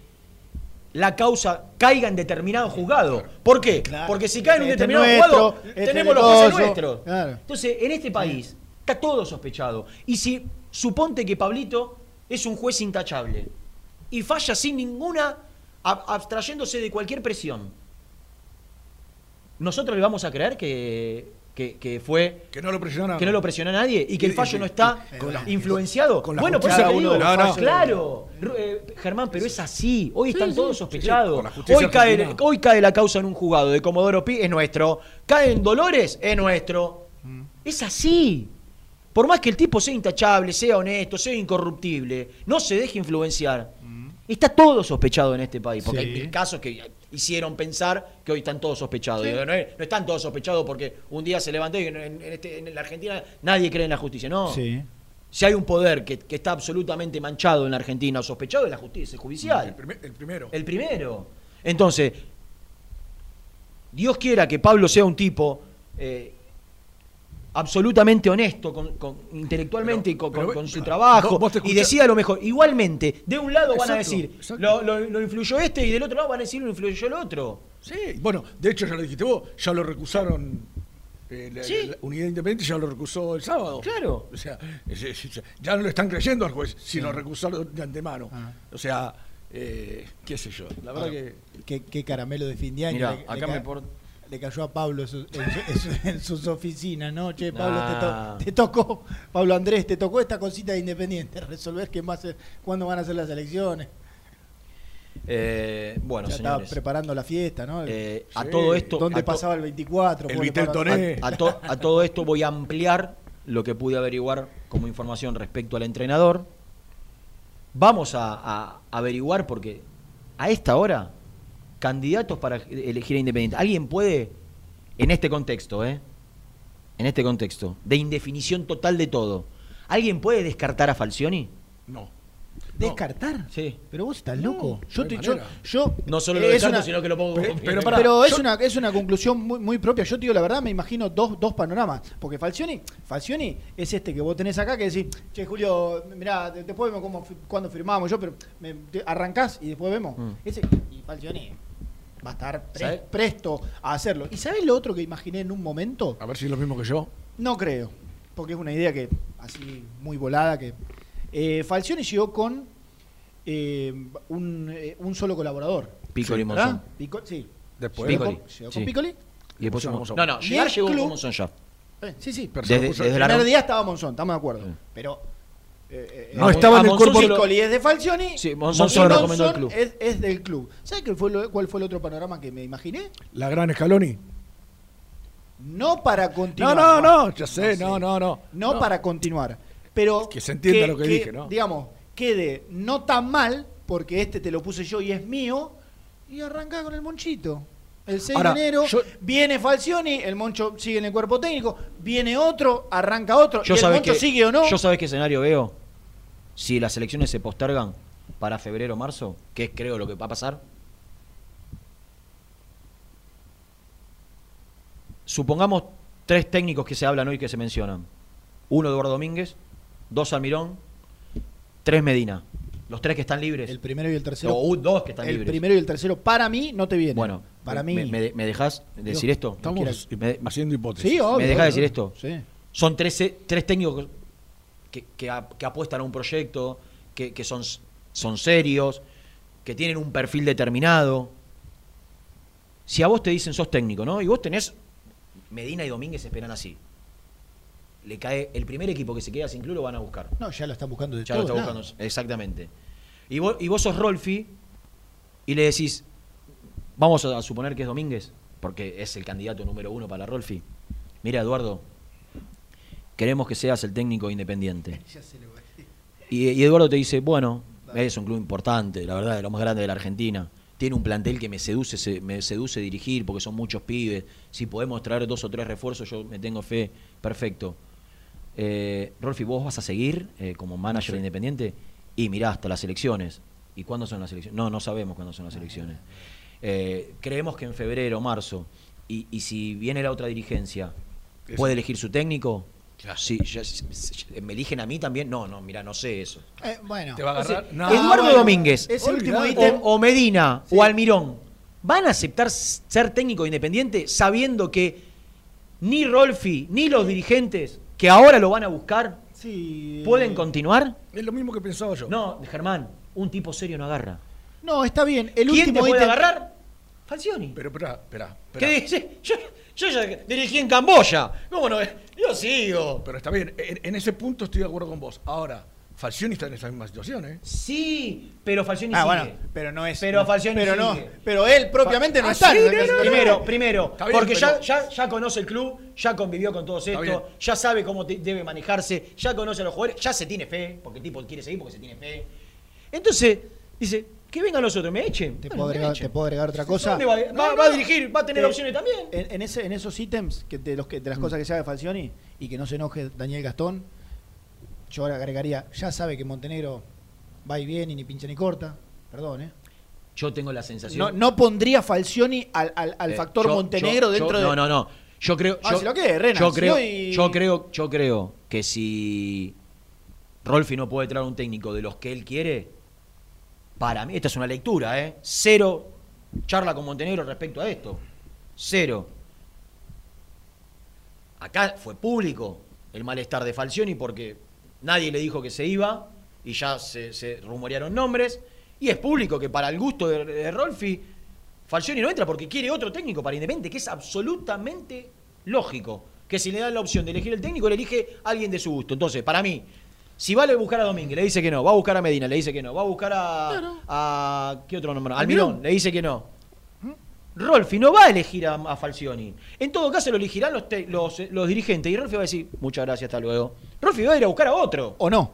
la causa caiga en determinado juzgado. ¿Por qué? Claro. Porque si cae en un Este es determinado juzgado, este tenemos los jueces nuestros. Claro. Entonces, en este país está todo sospechado. Y si suponte que Pablito es un juez intachable y falla sin ninguna, ab- abstrayéndose de cualquier presión, nosotros le vamos a creer que, que, que fue que no lo presionaron. que no lo presionó a nadie y que el fallo no está y- con la- influenciado. con la bueno, por eso te uno digo, de los fallos- claro, eh, Germán, pero es así. Hoy están sí, todos sí, sospechados. hoy, cae, hoy cae la causa en un juzgado de Comodoro Pi, es nuestro. Cae en Dolores, es nuestro. Es así. Por más que el tipo sea intachable, sea honesto, sea incorruptible, no se deje influenciar. Está todo sospechado en este país, porque Sí. hay casos que hicieron pensar que hoy están todos sospechados. Sí. No, es- no están todos sospechados porque un día se levantó y en, en- en este- en la Argentina nadie cree en la justicia. No. Sí. Si hay un poder que, que está absolutamente manchado en la Argentina o sospechado es la justicia judicial. El, primer- el primero. El primero. Entonces, Dios quiera que Pablo sea un tipo eh, absolutamente honesto con, con- intelectualmente y con, pero con- su trabajo vos- vos te y decida lo mejor. Igualmente, de un lado van a decir, lo, lo- lo influyó este y del otro lado van a decir, lo influyó el otro. Sí, bueno, de hecho ya lo dijiste vos, ya lo recusaron. eh, la, Sí. la unidad independiente ya lo recusó el sábado. Claro. O sea, ya no le están creyendo al juez si lo recusaron de antemano. Ah. O sea, eh, qué sé yo. La verdad que. Qué, qué caramelo de fin de año. Mirá, le, acá le me le cayó a Pablo en, su- en su- en su- en sus oficinas, ¿no? Che, Pablo, te, Nah. to- te tocó, Pablo Andrés, te tocó esta cosita de Independiente, resolver quién va a ser, cuándo van a ser las elecciones. Eh, bueno, ya estaba preparando la fiesta, ¿no? eh, a todo esto. ¿Dónde a to- pasaba el 24? El a, to- a todo esto voy a ampliar lo que pude averiguar como información respecto al entrenador. Vamos a, a averiguar porque a esta hora, candidatos para elegir a Independiente. ¿Alguien puede, en este contexto, eh? En este contexto, de indefinición total de todo, ¿alguien puede descartar a Falcioni? No. ¿Descartar? Sí. Pero vos estás loco. no yo, te, yo, yo- No solo lo es descarto, una- sino que lo pongo Pero- como- pero es, yo- una, es una conclusión muy, muy propia. Yo te digo la verdad, me imagino dos, dos panoramas. Porque Falcioni, Falcioni es este que vos tenés acá que decís, che, Julio, mirá, de- después vemos cómo, cuándo firmamos yo, pero me, te- arrancás y después vemos. Mm. Ese, y Falcioni va a estar presto a hacerlo. ¿Y sabés lo otro que imaginé en un momento? A ver si es lo mismo que yo. No creo, porque es una idea que, así, muy volada, que... Eh, Falcioni llegó con eh, un, eh, un solo colaborador. Piccoli ¿verdad? Monzón. Pico- sí. Después. Llegó Piccoli, con- Llegó sí. con Piccoli. Y después Monzón. No, no, llegar llegó con Monzón ya. Eh, sí, sí. Pero Desde, puso- desde El la primer día estaba Monzón, estamos de acuerdo. Sí. Pero. Eh, No estaba en el Monzón cuerpo- es de Falcioni. Sí, Monzón recomendó el Monzón club. Es, es del club. ¿Sabes qué fue lo- cuál fue el otro panorama que me imaginé? La gran Scaloni. No para No, continuar. no, no, ya sé, no, no, no. No, para continuar. Pero. Que se entienda lo que dije, ¿no? Digamos, quede no tan mal, porque este te lo puse yo y es mío, y arranca con el Monchito. El 6 Ahora, de enero yo- viene Falcioni, el Moncho sigue en el cuerpo técnico, viene otro, arranca otro, Yo y el Moncho que, sigue o no. Yo sabés qué escenario veo. Si las elecciones se postergan para febrero o marzo, que es creo lo que va a pasar. Supongamos tres técnicos que se hablan hoy que se mencionan. Uno Eduardo Domínguez, dos Almirón, tres Medina. Los tres que están libres. El primero y el tercero. o dos que están el libres. primero y el tercero, para mí, no te viene. Bueno, para me, mí. me, me dejas decir esto? Estamos Me- haciendo hipótesis. sí, obvio. ¿Me dejás obvio, decir esto? Sí. Son tres, tres técnicos que, que a- que apuestan a un proyecto, que, que son, son serios, que tienen un perfil determinado. Si a vos te dicen sos técnico, ¿no? Y vos tenés. Medina y Domínguez esperan así. Le cae. El primer equipo que se queda sin club lo van a buscar. No, ya lo están buscando de Ya lo está buscando. Exactamente. Y vos, y vos sos Rolfi y le decís. Vamos a suponer que es Domínguez, porque es el candidato número uno para Rolfi. Mira, Eduardo, queremos que seas el técnico independiente. Y, y Eduardo te dice, bueno, es un club importante, la verdad, de lo más grande de la Argentina. Tiene un plantel que me seduce, se- me seduce dirigir porque son muchos pibes. Si podemos traer dos o tres refuerzos, yo me tengo fe. Perfecto. Eh, Rolfi, ¿vos vas a seguir eh, como manager de independiente? Y mirá, hasta las elecciones. ¿Y cuándo son las elecciones? No, no sabemos cuándo son las elecciones. Eh, creemos que en febrero, marzo. Y, y si viene la otra dirigencia, Eso. ¿puede elegir su técnico? Sí, ya- ¿Me eligen a mí también? No, no, mira, no sé eso. Eh, bueno. ¿Te va a agarrar? No. Eduardo bueno, Domínguez último ítem. o, o Medina Sí. o Almirón, ¿van a aceptar ser técnico independiente sabiendo que ni Rolfi ni los dirigentes que ahora lo van a buscar Sí, pueden eh, continuar? Es lo mismo que pensaba yo. No, Germán, un tipo serio no agarra. No, está bien. El ¿Quién te puede ítem. agarrar? Falcioni. Pero espera, espera. ¿Qué dice? Yo, yo ya dirigí en Camboya. ¿Cómo no? Yo sigo. Pero está bien, en, en ese punto estoy de acuerdo con vos. Ahora, Falcioni está en esa misma situación, ¿eh? Sí, pero Falcioni Ah, sigue. bueno, pero no es. Pero Falcioni Pero no. sigue. Pero él propiamente no Ah, está. sí, no, no, no. Primero, primero, Está bien, porque ya, pero- ya, ya conoce el club, ya convivió con todos estos, ya sabe cómo te- debe manejarse, ya conoce a los jugadores, ya se tiene fe, porque el tipo quiere seguir porque se tiene fe. Entonces, Dice, que vengan los otros, me echen. Te, Bueno, puedo me agregar, echen. te puedo agregar otra cosa. ¿Dónde va? No, Va- no, va a dirigir, va a tener opciones también. En, en ese, en esos ítems que de, los que, de las cosas que sabe Falcioni y que no se enoje Daniel Gastón, yo ahora agregaría, ya sabe que Montenegro va y viene y ni pincha ni corta. Perdón, ¿eh? Yo tengo la sensación. No, no pondría Falcioni al, al- al Eh, factor yo- Montenegro yo- dentro yo- de. No, no, no. Yo creo. Ah, yo, si lo que es, Renan, yo si creo, yo creo, yo creo que si Rolfi no puede traer un técnico de los que él quiere, para mí, esta es una lectura, ¿eh? Cero charla con Montenegro respecto a esto. Cero. Acá fue público el malestar de Falcioni porque nadie le dijo que se iba y ya se, rumorearon nombres. Y es público que para el gusto de, de Rolfi, Falcioni no entra porque quiere otro técnico para Independiente, que es absolutamente lógico. Que si le dan la opción de elegir el técnico, le elige a alguien de su gusto. Entonces, para mí, si vale buscar a Domínguez, le dice que no. Va a buscar a Medina, le dice que no. Va a buscar a. a ¿Qué otro nombre? Almirón. Almirón, le dice que no. Rolfi no va a elegir a, a Falcioni. En todo caso lo elegirán los, te- los, eh, los dirigentes y Rolfi va a decir, muchas gracias, hasta luego. Rolfi va a ir a buscar a otro. ¿O no?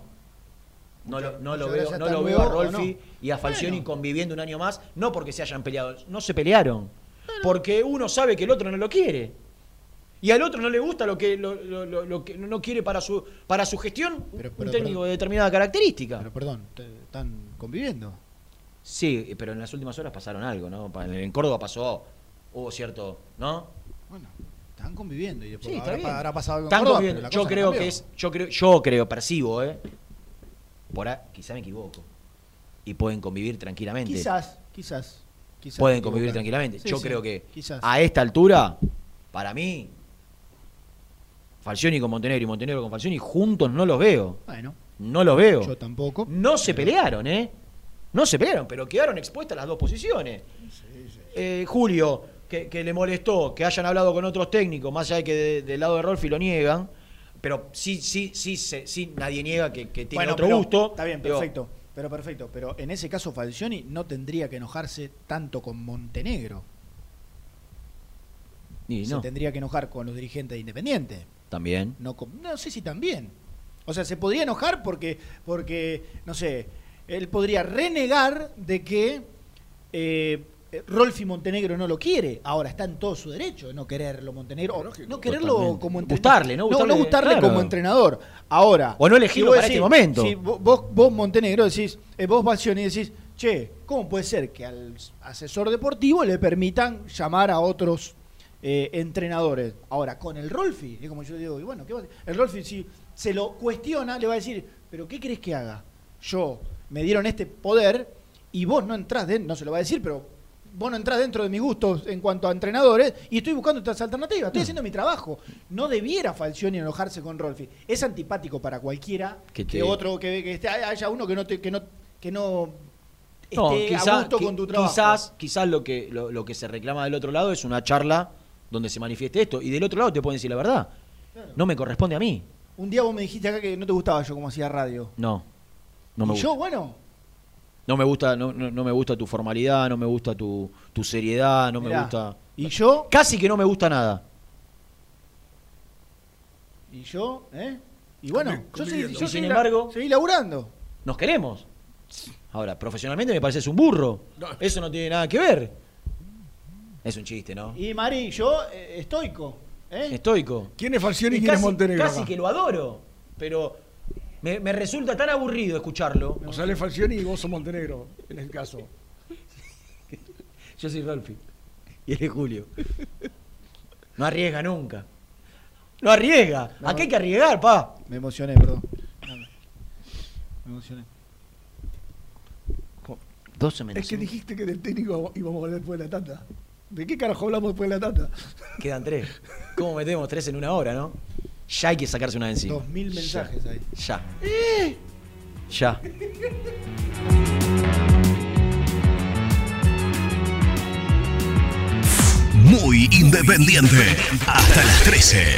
No lo, no lo veo, no lo veo a luego, ¿o Rolfi no? y a Falcioni Bueno. conviviendo un año más, no porque se hayan peleado, no se pelearon. Porque uno sabe que el otro no lo quiere. Y al otro no le gusta lo que, lo, lo- lo- lo que no quiere para su, para su gestión Pero- un técnico pero- de determinada característica. Pero perdón, te- están conviviendo. Sí, pero en las últimas horas pasaron algo, ¿no? En Córdoba pasó, hubo cierto, ¿no? Bueno, están conviviendo y después Sí, está habrá, bien. habrá pasado algo en Están Córdoba, conviviendo. la Yo cosa creo cambió. que es, yo creo, yo creo, percibo, ¿eh? Por ahí, quizá me equivoco. Y pueden convivir tranquilamente. Quizás, quizás. quizás pueden convivir tranquilamente. Sí, Yo sí, creo que Quizás. a esta altura, para mí, Falcioni con Montenegro y Montenegro con Falcioni juntos no los veo. Bueno, No los veo. yo tampoco. No se pelearon, ¿eh? No se pelearon, pero quedaron expuestas las dos posiciones. Eh, Julio, que, que le molestó que hayan hablado con otros técnicos, más allá de que de- del lado de Rolfi lo niegan, pero sí, sí, sí, se- sí, nadie niega que, que tiene Bueno, otro pero- gusto. Está bien, Digo, perfecto. Pero perfecto. Pero en ese caso Falcioni no tendría que enojarse tanto con Montenegro. y Se no, tendría que enojar con los dirigentes de Independiente. También. No, no sé si también. O sea, se podría enojar porque, porque no sé, él podría renegar de que eh, Rolfi Montenegro no lo quiere. Ahora está en todo su derecho de no quererlo Montenegro. Lógico. no quererlo Totalmente. como entrenador. Gustarle, ¿no? Gustarle, no gustarle claro. como entrenador. Ahora. O no elegirlo si este momento. Si vos, vos, Montenegro decís, eh, vos Balcioni decís, che, ¿cómo puede ser que al asesor deportivo le permitan llamar a otros eh, entrenadores? Ahora, con el Rolfi, es como yo digo, y bueno, ¿qué va a hacer? el Rolfi si se lo cuestiona, le va a decir, ¿pero qué crees que haga? Yo, me dieron este poder y vos no entrás dentro, no se lo va a decir, pero vos no entrás dentro de mis gustos en cuanto a entrenadores y estoy buscando otras alternativas, estoy haciendo mi trabajo. No debiera Falcioni enojarse con Rolfi. Es antipático para cualquiera Que que, te- otro, que, que esté- haya uno que no te- que no, que no esté No, a gusto con tu trabajo. Quizás, quizás lo que, lo, lo que se reclama del otro lado es una charla donde se manifieste esto. Y del otro lado te pueden decir la verdad. No me corresponde a mí. Un día vos me dijiste acá que no te gustaba yo como hacía radio. No. No me y gusta. yo, bueno, No me gusta, no, no- no me gusta tu formalidad, no me gusta tu, tu seriedad, no me gusta. y yo, Casi que no me gusta nada. y yo, ¿eh? Y bueno, Convi- yo, seguí, conviviendo. yo Y sin seguí embargo- la- seguí laburando. Nos queremos. Ahora, profesionalmente me pareces un burro. No. Eso no tiene nada que ver. Es un chiste, ¿no? Y Mari, yo eh, estoico. ¿eh? Estoico. ¿Quién es Falcioni y quién es casi, Montenegro? casi acá? que lo adoro. Pero me, me resulta tan aburrido escucharlo. O sea, él es Falcioni y vos sos Montenegro, en el caso. Yo soy Rolfi. Y él es Julio. No arriesga nunca. No arriesga. No. Aquí hay que arriesgar, pa. Me emocioné, perdón. Me emocioné. 12 menos. Es que dijiste que del técnico íbamos a hablar después de la tanda. ¿De qué carajo hablamos después de la tanda? Quedan tres. ¿Cómo metemos tres en una hora, no? Ya hay que sacarse una de encima. Dos mil mensajes ahí. Ya. Ya. Muy independiente. Hasta las 13.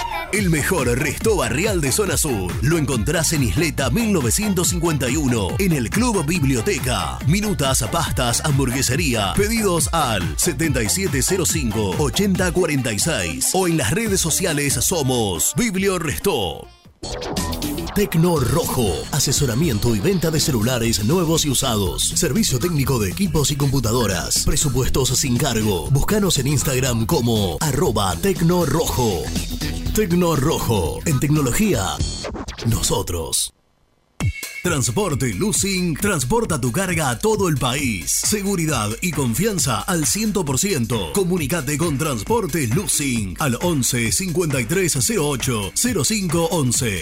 El mejor resto barrial de zona sur. Lo encontrás en Isleta 1951, en el Club Biblioteca. Minutas, pastas, hamburguesería. Pedidos al 7705-8046 o en las redes sociales somos Biblio Restó. Tecno Rojo. Asesoramiento y venta de celulares nuevos y usados. Servicio técnico de equipos y computadoras. Presupuestos sin cargo. Búscanos en Instagram como arroba Tecno Rojo. Tecno Rojo. En tecnología, nosotros. Transporte Lucing transporta tu carga a todo el país. Seguridad y confianza al 100%. Comunicate con Transporte Lucing al 11 53 08 05 11.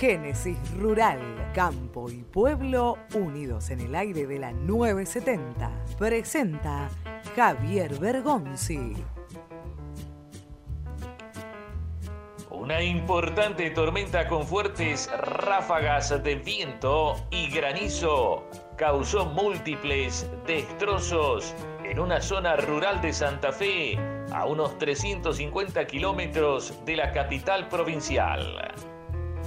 Génesis Rural, Campo y Pueblo unidos en el aire de la 970. Presenta Javier Bergonzi. Una importante tormenta con fuertes ráfagas de viento y granizo causó múltiples destrozos en una zona rural de Santa Fe, a unos 350 kilómetros de la capital provincial.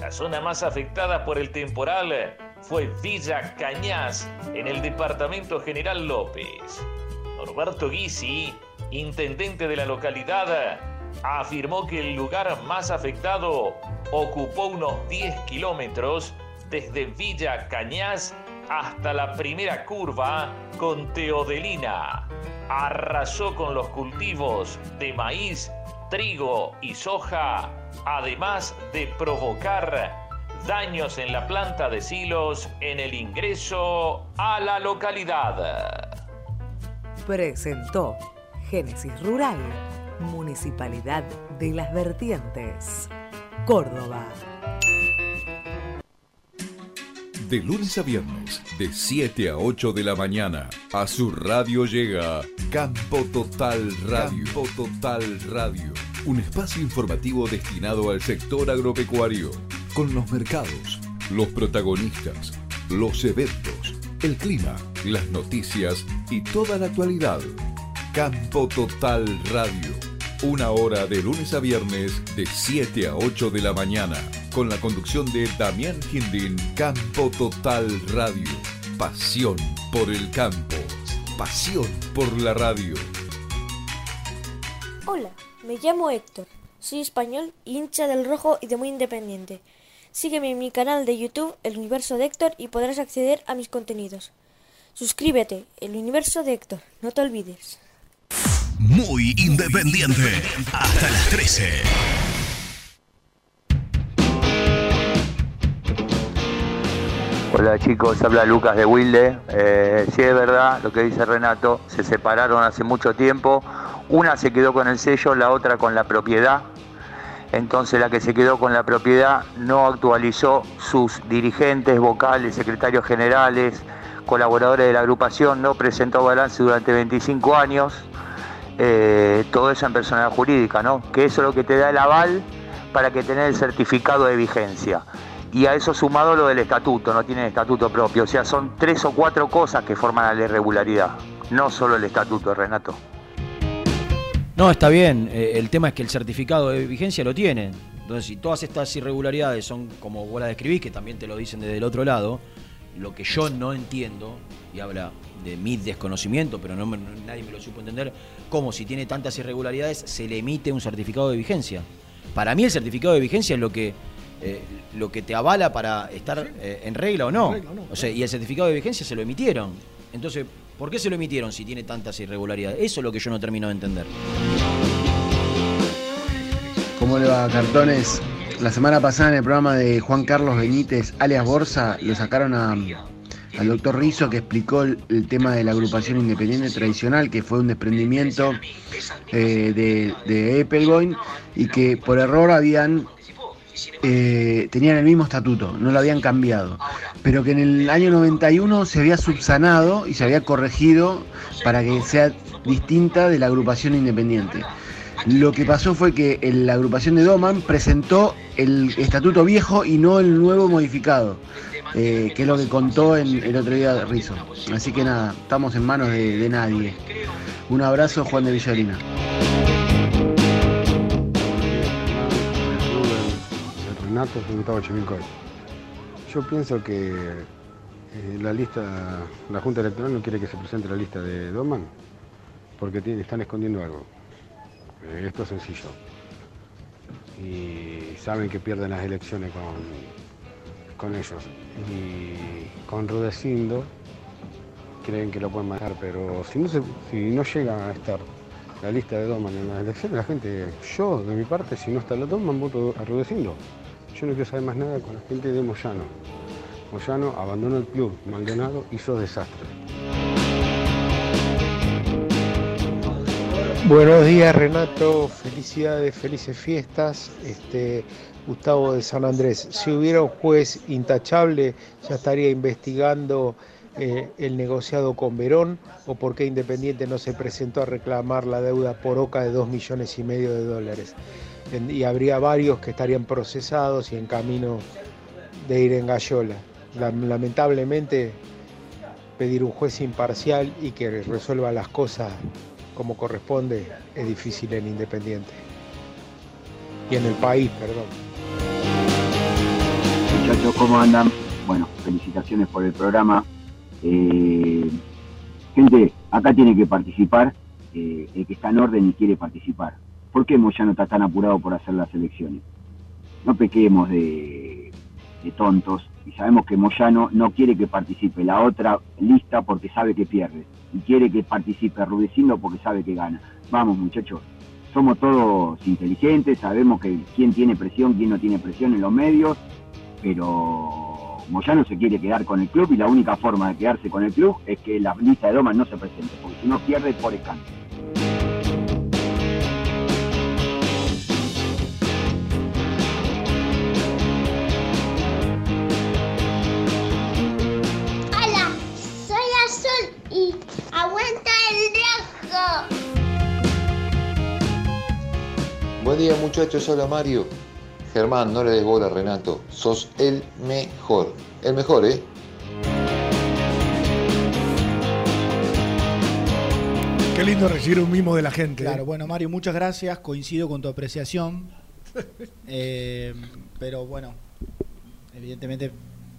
La zona más afectada por el temporal fue Villa Cañas, en el departamento General López. Norberto Guisi, intendente de la localidad, afirmó que el lugar más afectado ocupó unos 10 kilómetros desde Villa Cañas hasta la primera curva con Teodelina. Arrasó con los cultivos de maíz, trigo y soja, además de provocar daños en la planta de silos en el ingreso a la localidad. Presentó Génesis Rural Municipalidad de las Vertientes, Córdoba. De lunes a viernes, de 7 a 8 de la mañana, a su radio llega Campo Total Radio. Campo Total Radio. Un espacio informativo destinado al sector agropecuario, con los mercados, los protagonistas, los eventos, el clima, las noticias y toda la actualidad. Campo Total Radio. Una hora de lunes a viernes de 7 a 8 de la mañana. Con la conducción de Damián Gindin. Campo Total Radio. Pasión por el campo. Pasión por la radio. Hola, me llamo Héctor. Soy español, hincha del rojo y de muy independiente. Sígueme en mi canal de YouTube, El Universo de Héctor, y podrás acceder a mis contenidos. Suscríbete, El Universo de Héctor, no te olvides. Muy independiente. Hasta las 13. Hola chicos, habla Lucas de Wilde. Eh, sí es verdad lo que dice Renato, se separaron hace mucho tiempo. Una se quedó con el sello, la otra con la propiedad. Entonces la que se quedó con la propiedad no actualizó sus dirigentes, vocales, secretarios generales, colaboradores de la agrupación, no presentó balance durante 25 años. Eh, todo eso en personalidad jurídica, ¿no? Que eso es lo que te da el aval para que tenés el certificado de vigencia y a eso sumado lo del estatuto, no tienen estatuto propio. O sea, son tres o cuatro cosas que forman la irregularidad, no solo el estatuto, Renato. No, está bien. Eh, el tema es que el certificado de vigencia lo tienen. Entonces, si todas estas irregularidades son como vos las describís, que también te lo dicen desde el otro lado, lo que yo no entiendo, y habla de mi desconocimiento, pero no, nadie me lo supo entender, cómo si tiene tantas irregularidades se le emite un certificado de vigencia. Para mí el certificado de vigencia es lo que, eh, lo que te avala para estar eh, en regla o no. Regla o no, O sea, y el certificado de vigencia se lo emitieron. Entonces, ¿por qué se lo emitieron si tiene tantas irregularidades? Eso es lo que yo no termino de entender. ¿Cómo le va, cartones? La semana pasada en el programa de Juan Carlos Benítez, alias Borsa, lo sacaron a- al doctor Rizzo que explicó el, el tema de la agrupación independiente tradicional, que fue un desprendimiento eh, de, de y que por error habían eh, tenían el mismo estatuto, no lo habían cambiado, pero que en el año 91 se había subsanado y se había corregido para que sea distinta de la agrupación independiente. Lo que pasó fue que la agrupación de Doman presentó el estatuto viejo y no el nuevo modificado, eh, que es lo que contó en, el otro día Rizzo. Así que nada, estamos en manos de, de nadie. Un abrazo, Juan de Villarina. Renato de Gustavo Chivilcoy. Yo pienso que eh, la lista, la Junta Electoral no quiere que se presente la lista de Doman porque tiene- están escondiendo algo. Eh, esto es sencillo. Y saben que pierden las elecciones con, con ellos. Y con Rudecindo creen que lo pueden manejar, pero si no, se- si no llega a estar la lista de Doman en las elecciones, la gente, yo de mi parte, si no está la Doman, voto a Rudecindo. Yo no quiero saber más nada con la gente de Moyano. Moyano abandonó el club, Maldonado hizo desastre. Buenos días Renato, felicidades, felices fiestas. Este, Gustavo de San Andrés, si hubiera un juez intachable, ya estaría investigando eh, el negociado con Verón o por qué Independiente no se presentó a reclamar la deuda por OCA de 2 millones y medio de dólares. Y habría varios que estarían procesados y en camino de ir en gallola. Lam- Lamentablemente, pedir un juez imparcial y que resuelva las cosas como corresponde es difícil en Independiente. Y en el país, perdón. Muchachos, ¿cómo andan? Bueno, felicitaciones por el programa. Eh, gente, acá tiene que participar eh, el que está en orden y quiere participar. ¿Por qué Moyano está tan apurado por hacer las elecciones? No pequemos de, tontos y sabemos que Moyano no quiere que participe la otra lista porque sabe que pierde y quiere que participe Rudecindo porque sabe que gana. Vamos muchachos, somos todos inteligentes, sabemos que quién tiene presión, quién no tiene presión en los medios, pero Moyano se quiere quedar con el club y la única forma de quedarse con el club es que la lista de Doman no se presente, porque si no pierde por escándalo. Buen día muchachos, hola Mario. Germán, no le des bola a Renato, sos el mejor. El mejor, ¿eh? Qué lindo recibir un mimo de la gente. ¿eh? Claro, bueno, Mario, muchas gracias. Coincido con tu apreciación. Eh, pero bueno, evidentemente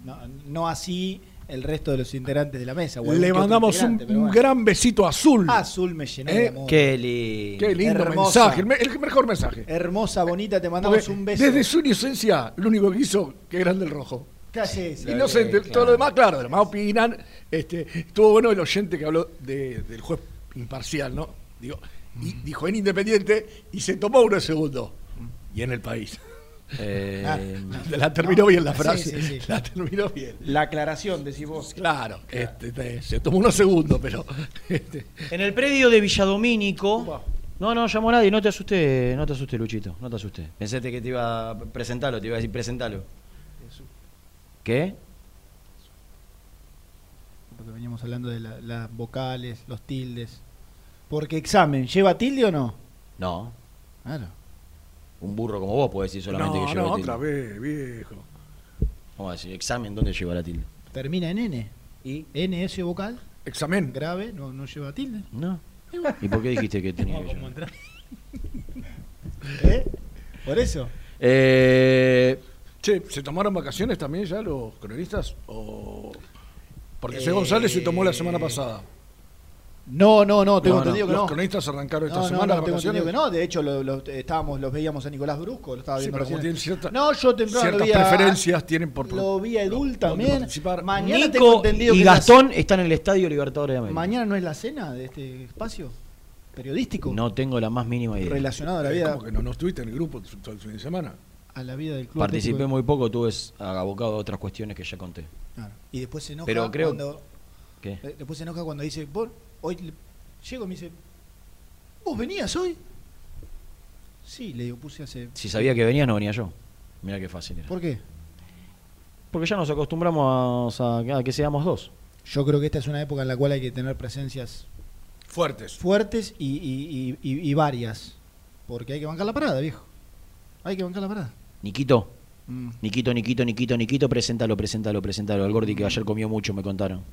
no, no así el resto de los integrantes de la mesa. Le mandamos un, bueno. gran besito a Azul. Azul me llenó ¿Eh? de amor. Qué lindo. Qué lindo Hermosa. mensaje, el, me- el mejor mensaje. Hermosa, bonita, te mandamos Porque un beso. Desde su inocencia, lo único que hizo, que grande el rojo. Casi, sí. Inocente, todo lo demás, claro, lo demás opinan. Este, estuvo bueno el oyente que habló de- del juez imparcial, ¿no? Digo, y dijo en Independiente y se tomó uno segundo. Y en el país. Eh, la terminó bien la frase. sí, sí. La terminó bien. La aclaración, decís vos. Claro, este, este, se tomó unos segundos, pero. este, En el predio de Villadomínico. No, no llamó a nadie, no te asusté, no te asusté, Luchito, no te asusté. Pensaste que te iba a presentarlo, te iba a decir presentalo. ¿Qué? Porque veníamos hablando de la- las vocales, los tildes. Porque examen, ¿lleva tilde o no? No. Claro. Un burro como vos puede decir solamente no, que lleva no, tilde. otra vez, viejo. Vamos a decir, examen, ¿dónde lleva la tilde? Termina en N. ¿Y? N, S vocal. Examen. Grave, no, no lleva tilde. No. ¿Y por qué dijiste que tenía que llevar? ¿Eh? Por eso. Eh, Che, ¿se tomaron vacaciones también ya los cronistas? O... Porque C. Eh, González se tomó la semana pasada. No, no, no, tengo No, no, entendido que los no. cronistas arrancaron esta No, semana no, las tengo entendido que no. De hecho, lo, lo- estábamos, los veíamos a Nicolás Brusco, lo estaba Sí, viendo pero como recién. tienen cierta- No, yo temprano lo ciertas vi a- preferencias tienen por Lo vi a Edul también. Mañana tengo entendido y que la- Gastón están en el Estadio Libertadores de América. Mañana no es la cena de este espacio periodístico No tengo la más mínima idea. relacionado a la vida, ¿Cómo que no, no estuviste en el grupo todo el fin de semana? a la vida del club. Participé muy poco, tuve abocado a otras cuestiones que ya conté. Claro. Y después se enoja Pero creo- cuando ¿Qué? eh, después se enoja cuando dice, "Vos, hoy le- llego y me dice, ¿vos venías hoy?" Sí, le digo, puse hace Si sabía que venías, no venía yo. Mira qué fácil era. ¿Por qué? Porque ya nos acostumbramos a, a que seamos dos. Yo creo que esta es una época en la cual hay que tener presencias Fuertes. fuertes y, y- y- y- y varias. Porque hay que bancar la parada, viejo. Hay que bancar la parada. Niquito. Mm. Niquito, Niquito, Niquito, Niquito, preséntalo, preséntalo, preséntalo. Al Gordi que ayer comió mucho, me contaron.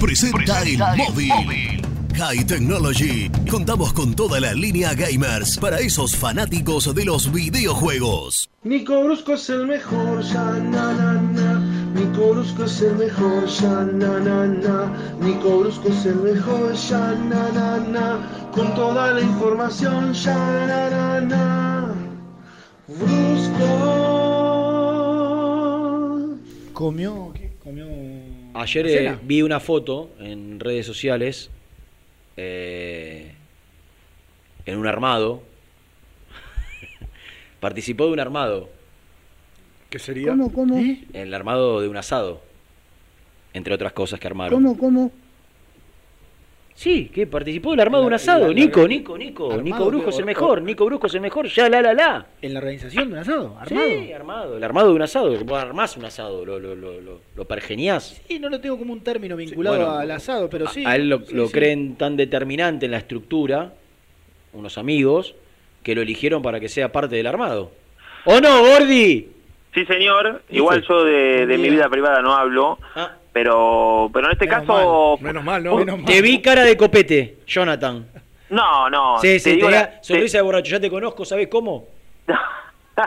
Presenta el móvil. High Technology. Contamos con toda la línea gamers para esos fanáticos de los videojuegos. Nico Brusco es el mejor, ya na na na. Nico Brusco es el mejor, ya na na na. Nico Brusco es el mejor, ya na na na. Con toda la información, ya na na na. Brusco. Comió. Ayer ¿La eh, vi una foto en redes sociales eh, en un armado. Participó de un armado, ¿Qué sería? ¿Cómo, cómo? en el armado de un asado, entre otras cosas que armaron. ¿Cómo, cómo? Sí, que participó del armado de un asado. la- la- Nico, Nico, Nico. ¿Armado Nico Brujo es el mejor. Nico Brujo es el mejor. Ya, la, la, la. ¿En la organización de un asado? ¿Armado? Sí, armado. El armado de un asado. Vos armás un asado, lo, lo, lo, lo, lo pergeniás. Sí, no lo tengo como un término vinculado bueno, al asado, pero sí. A él lo, Sí, lo sí. creen tan determinante en la estructura, unos amigos, que lo eligieron para que sea parte del armado. ¿O no, Gordi? Sí, señor. Igual yo de, de mi vida privada no hablo, Ah. Pero pero en este Menos caso... mal, menos mal, ¿no? Menos mal. Te vi cara de copete, Jonathan. No, no. sí, te sí, digo tenía la- sonrisa de borracho. Ya te conozco, ¿sabes cómo?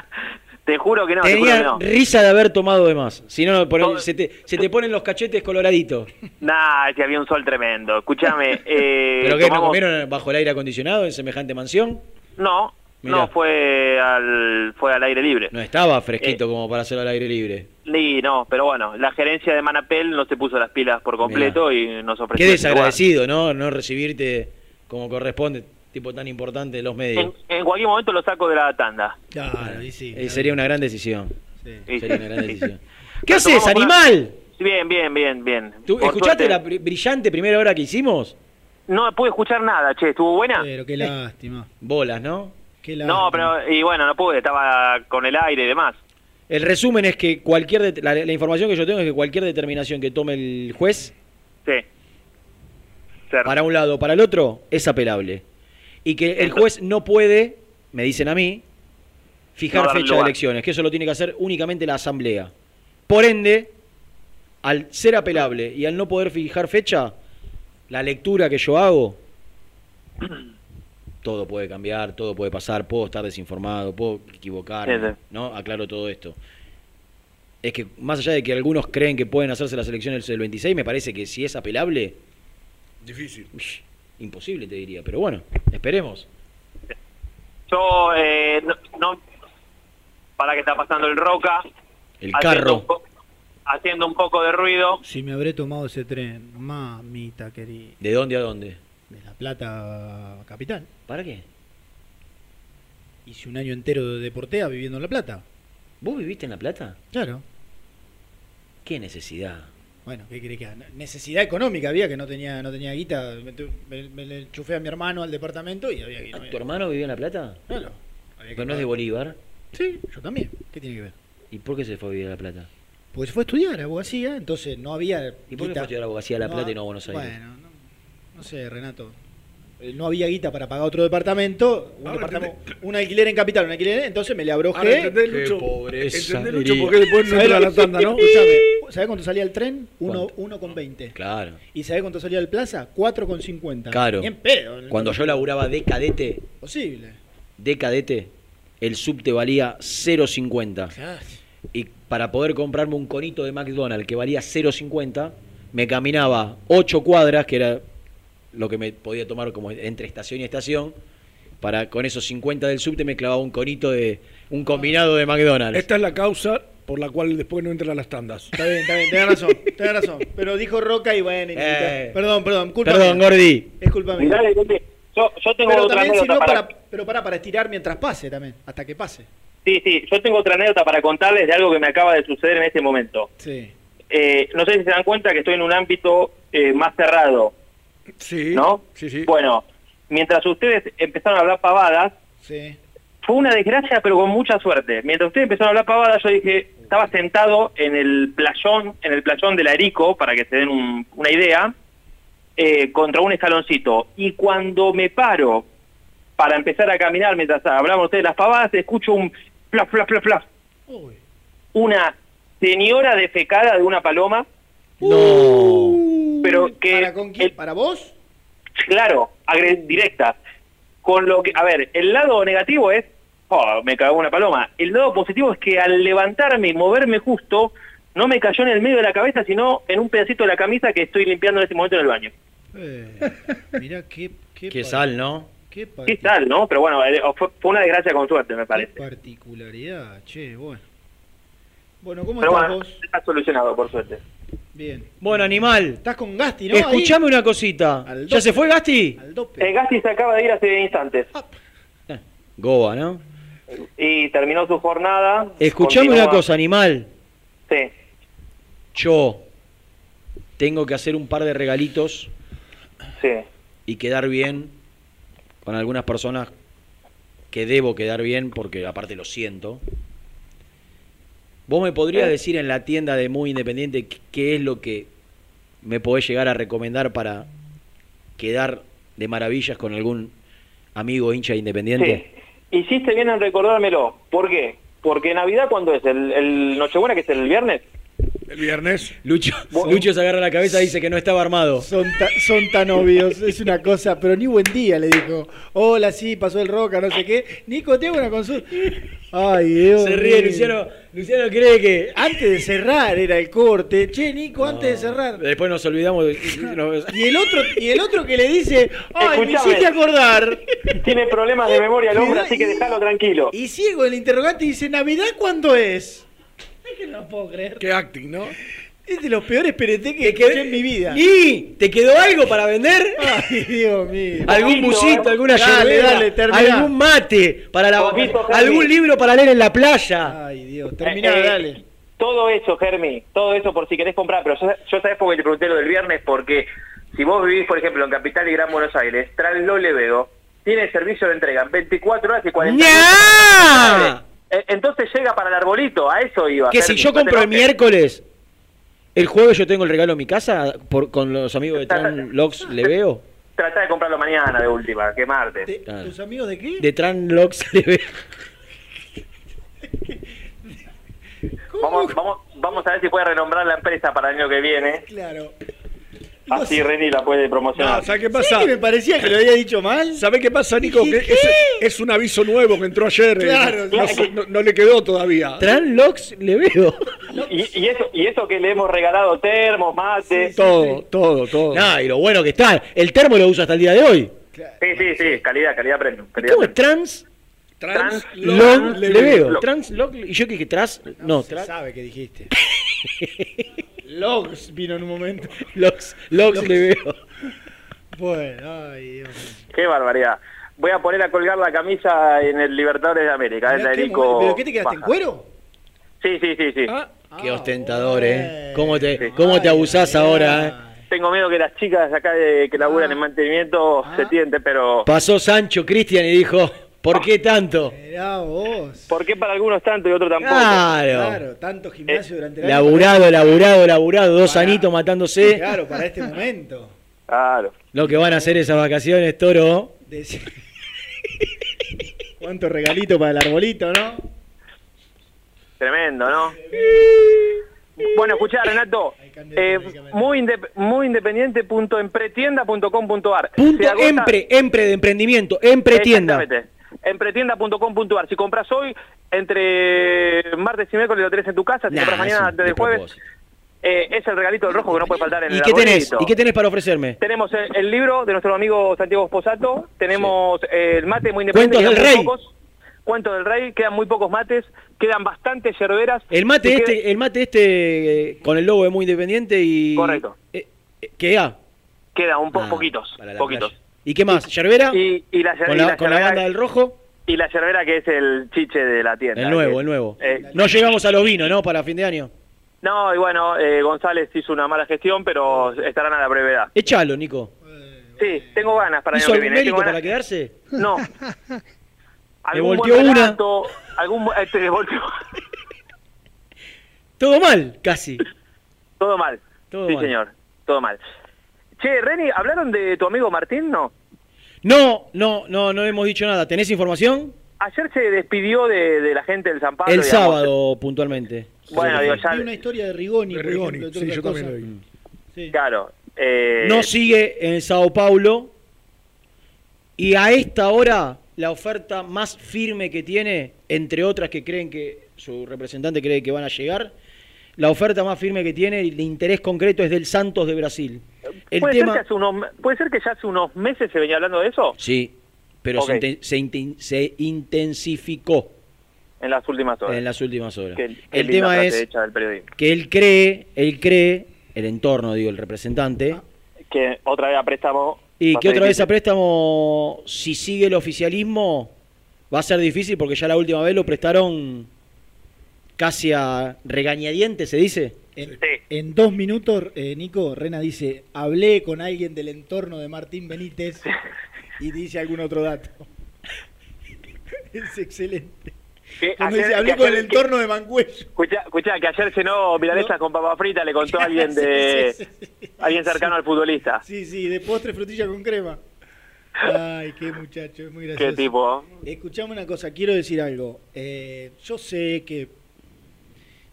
Te juro que no, te juro que Tenía no. risa de haber tomado de más. Si no, por ahí se, te, se te ponen los cachetes coloraditos. Nah, es que había un sol tremendo. Escúchame. Eh, ¿Pero qué? ¿No comieron bajo el aire acondicionado en semejante mansión? No, Mirá. no, fue al, fue al aire libre. No estaba fresquito como para hacerlo al aire libre. Y no, pero bueno, la gerencia de Manapel no se puso las pilas por completo y nos ofreció... Qué desagradecido, ¿no? No recibirte como corresponde, tipo tan importante de los medios. En, en cualquier momento lo saco de la tanda. Claro, y sí. Eh, sería una gran decisión. Sí. Sería una gran decisión. ¿Qué haces, una- animal? Bien, bien, bien, bien. ¿Tú Por escuchaste suerte- la br- brillante primera hora que hicimos? No pude escuchar nada, che, ¿estuvo buena? Pero qué lástima. Bolas, ¿no? No, pero, y bueno, no pude, estaba con el aire y demás. El resumen es que cualquier la, la información que yo tengo es que cualquier determinación que tome el juez Sí. para un lado o para el otro es apelable. Y que el juez no puede, me dicen a mí, fijar No fecha de elecciones, que eso lo tiene que hacer únicamente la asamblea. Por ende, al ser apelable y al no poder fijar fecha, la lectura que yo hago, todo puede cambiar, todo puede pasar, puedo estar desinformado, puedo equivocarme, Sí, sí. ¿no? Aclaro todo esto. es que más allá de que algunos creen que pueden hacerse las elecciones del 26, me parece que si es apelable, Difícil. imposible te diría. Pero bueno, esperemos. Yo, eh, no, no- para que está pasando el Roca. El haciendo carro. un po- haciendo un poco de ruido. Si me habré tomado ese tren, mamita querida. ¿De dónde a dónde? De La Plata capital. ¿Para qué? Hice un año entero de deportea viviendo en La Plata. ¿Vos viviste en La Plata? Claro. ¿Qué necesidad? Bueno, ¿qué querés que haga? Necesidad económica había, que no tenía, no tenía guita. Me, tu- me- me le enchufé a mi hermano al departamento y había que... ¿Tu hermano vivía en La Plata? Claro. ¿Pero no es de. Bolívar? Sí, yo también. ¿Qué tiene que ver? ¿Y por qué se fue a vivir a La Plata? Pues fue a estudiar abogacía, entonces no había. ¿Y por qué fue a estudiar abogacía a La Plata y no a Buenos Aires? Bueno, no, sé, Renato. Eh, No había guita para pagar otro departamento, un, Ahora departamento, un alquiler en capital, un alquiler, entonces me le Ahora abrojé. entendés, Qué Lucho, pobreza, entendés, Lucho, diría. por qué después no ¿Sabés entra la tanda, ¿no? Escuchame, ¿sabés cuánto salía el tren? Uno, ¿Cuánto? uno con 20. Claro. ¿Y sabés cuánto salía el plaza? 4 con 50. Claro. Bien pedo. Cuando yo laburaba de cadete, Posible. de cadete, el subte valía 0.50. Y para poder comprarme un conito de McDonald's que valía 0.50, me caminaba 8 cuadras, que era lo que me podía tomar como entre estación y estación. Para con esos 50 del subte me clavaba un conito de un combinado de McDonald's. Esta es la causa por la cual después no entran a las tandas. Está bien, está bien, tenés razón, tenés razón. Pero dijo Roca y bueno, y- Eh. perdón, perdón, culpa Perdón, mía. Gordi. Es culpa mía. Dale, dale. Yo, yo tengo Pero otra también anécdota sirvió para... para... pero para, para estirar mientras pase también, hasta que pase. Sí, sí, yo tengo otra anécdota para contarles de algo que me acaba de suceder en este momento. Sí. Eh, no sé si se dan cuenta que estoy en un ámbito eh, más cerrado, Sí. ¿no? Sí, sí. Bueno, mientras ustedes empezaron a hablar pavadas, Sí. fue una desgracia, pero con mucha suerte. Mientras ustedes empezaron a hablar pavadas, yo dije, estaba sentado en el playón, en el playón de la Erico, para que se den un- una idea, eh, contra un escaloncito. Y cuando me paro para empezar a caminar mientras hablaban ustedes de las pavadas, escucho un flap, flap, flap, flap. Una señora defecada de una paloma, No. Pero que... ¿Para con quién? ¿Para vos? Claro, directa. Con lo que, a ver, el lado negativo es, oh, me cagó una paloma. El lado positivo es que al levantarme y moverme justo, no me cayó en el medio de la cabeza, sino en un pedacito de la camisa que estoy limpiando en este momento en el baño. Eh, mirá qué... Qué, Qué sal, ¿no? Qué, ¿Qué tal, no? Pero bueno, eh, fue, fue una desgracia con suerte, me qué parece. particularidad, che, bueno. Bueno, ¿cómo Pero estás bueno, vos? está solucionado, por suerte. Bien. Bueno, animal. Estás con Gasti, ¿no? Escuchame una cosita. ¿Ya se fue Gasti? Al dope. Eh, Gasti se acaba de ir hace instantes Goba, ¿no? y terminó su jornada. Escuchame Continúa- una cosa, animal. Sí. Yo tengo que hacer un par de regalitos Sí. y quedar bien con algunas personas que debo quedar bien porque aparte lo siento. ¿Vos me podrías Sí. decir en la tienda de Muy Independiente qué- es lo que me podés llegar a recomendar para quedar de maravillas con algún amigo hincha de Independiente? Sí. Hiciste bien en recordármelo. ¿Por qué? Porque Navidad, ¿cuándo es? ¿El, el Nochebuena, que es el viernes? El viernes. Lucho, Lucho se agarra la cabeza y dice que no estaba armado. Son, ta- son tan obvios, es una cosa, pero ni buen día le dijo. Hola, sí, pasó el roca, no sé qué. Nico, te hago una consulta. Ay, Dios. Se ríe. Luciano. Luciano cree que. Antes de cerrar era el corte. Che, Nico, antes de cerrar. Después nos olvidamos. de- Y el otro, y el otro que le dice, ay, me Escuchame. hiciste acordar. Tiene problemas de memoria el hombre, así que déjalo tranquilo. Y ciego el interrogante y dice, ¿Navidad cuándo es? Es que no lo puedo creer. Qué acting, ¿no? Es de los peores PRT que escuché en mi vida. ¿Y te quedó algo para vender? Ay, Dios mío. ¿Algún eh. alguna Dale, yerbera, dale, terminá. algún mate para la Poquito, algún libro para leer en la playa? Ay, Dios. Eh, eh, dale. Todo eso, Germi, todo eso por si querés comprar, pero yo, yo sabés por qué te pregunté lo del viernes, porque si vos vivís, por ejemplo, en Capital y Gran Buenos Aires, Tranlo Levedo tiene servicio de entrega en 24 horas y 40 ¡Ña! Eh, Entonces llega para el arbolito, a eso iba. Que si yo compro el miércoles, el jueves yo tengo el regalo en mi casa por, con los amigos de Tranlox le veo. Tratá de comprarlo mañana de última, que martes. ¿De- Claro. ¿Tus amigos de qué? De Tranlox le veo. Vamos, vamos, vamos a ver si puede renombrar la empresa para el año que viene. Claro. Así Reni la puede promocionar. No, ¿sabes qué Sí, pasa? que me parecía que lo había dicho mal. ¿Sabe qué pasa, Nico? Que es, es un aviso nuevo que entró ayer. eh, Claro, no, claro. se- no- no le quedó todavía. Tranlox le veo. Y, y eso, y eso que le hemos regalado termos, mates. Todo, todo, todo. Nah, y lo bueno que está. El termo lo usa hasta el día de hoy. Sí, sí, sí, calidad, calidad premium. calidad ¿Cómo es? Trans. Trans, Log, le le veo. Trans, y yo que dije tras, no, Se tras, sabe que dijiste. Logs vino en un momento. logs, logs le veo. Bueno, ay, Dios mío. Qué barbaridad. Voy a poner a colgar la camisa en el Libertadores de América, la qué. ¿Pero qué te quedaste en cuero? Sí, sí, sí, sí. Qué ostentador, ¿eh? ¿Cómo te, cómo te abusás ahora, eh? Tengo miedo que las chicas acá de, que laburan en mantenimiento se tienten, pero Pasó Sancho Cristian y dijo, ¿por qué tanto? Mirá vos. ¿por qué para algunos tanto y otros tampoco? Claro. Claro, tanto gimnasio durante el año. Laburado, laburado, laburado, dos anitos matándose. Claro, para este momento. Claro. Lo que van a hacer esas vacaciones, Toro. Cuánto regalito para el arbolito, ¿no? Tremendo, ¿no? Bueno, escuchá, Renato. Eh, muy, indep- muy independiente.empretienda.com.ar Punto Se agota- empre, empre de emprendimiento, empretienda. Exactamente. Empretienda.com.ar. Si compras hoy, entre martes y miércoles lo tenés en tu casa. Si Nah, compras es mañana, antes del jueves, eh, es el regalito del rojo que no puede faltar en ¿Y el qué tenés? ¿Y qué tenés para ofrecerme? Tenemos el, el libro de nuestro amigo Santiago Sposato, tenemos el mate muy independiente. Cuentos del Rey. pocos. Cuentos del Rey, quedan muy pocos mates, quedan bastantes yerberas. El mate queda- este, el mate este eh, con el logo de muy independiente y. Correcto. Eh, eh, ¿Qué A? Quedan un po- Ah, poquitos, poquitos. playa. ¿Y qué más? ¿Yerbera? Y, y la, ¿Con y la, la con la banda del rojo? Y la yerbera que es el chiche de la tienda. El nuevo, el nuevo. eh, No llegamos a los vinos, ¿no? Para fin de año. no, y bueno, eh, González hizo una mala gestión, pero estarán a la brevedad. Échalo, Nico. Sí, tengo ganas para el ¿Hizo año que viene. mérito para quedarse? No. Algún volteó buen una. relato, algún este, volteó. Todo mal, casi. Todo mal. Todo sí, mal. señor. Todo mal. Che, Reni, ¿hablaron de tu amigo Martín? No. No, no, no, no hemos dicho nada. ¿Tenés información? Ayer se despidió de, de la gente del San Pablo. El digamos. sábado, puntualmente. Bueno, digo, ya. Vi una historia de Rigoni, De Rigoni, ejemplo, sí, yo cosa. también lo vi. Sí. Claro. eh, No sigue en Sao Paulo. Y a esta hora, la oferta más firme que tiene, entre otras que creen que su representante cree que van a llegar, la oferta más firme que tiene, el interés concreto es del Santos de Brasil. El ¿Puede, ser que hace unos, ¿Puede ser que ya hace unos meses se venía hablando de eso? Sí, pero se inten- se, inten- se intensificó En las últimas horas. en las últimas horas. Qué- qué el tema es del que él cree, él cree, el entorno, digo, el representante, Que otra vez a préstamo. y que otra vez a préstamo, si sigue el oficialismo, va a ser difícil porque ya la última vez lo prestaron casi a regañadientes, se dice. En, en dos minutos, eh, Nico, Rena dice, hablé con alguien del entorno de Martín Benítez y dice algún otro dato. es excelente. Que Cuando ayer- dice, hablé que con el entorno de Mancuello. Escuchá, escuchá, que ayer cenó milanesas con papa frita, le contó a alguien de Sí, sí, sí. alguien cercano al futbolista. Sí, sí, de postre frutilla con crema. Ay, qué muchacho, es muy gracioso. Qué tipo. Escuchame una cosa, quiero decir algo. Eh, yo sé que,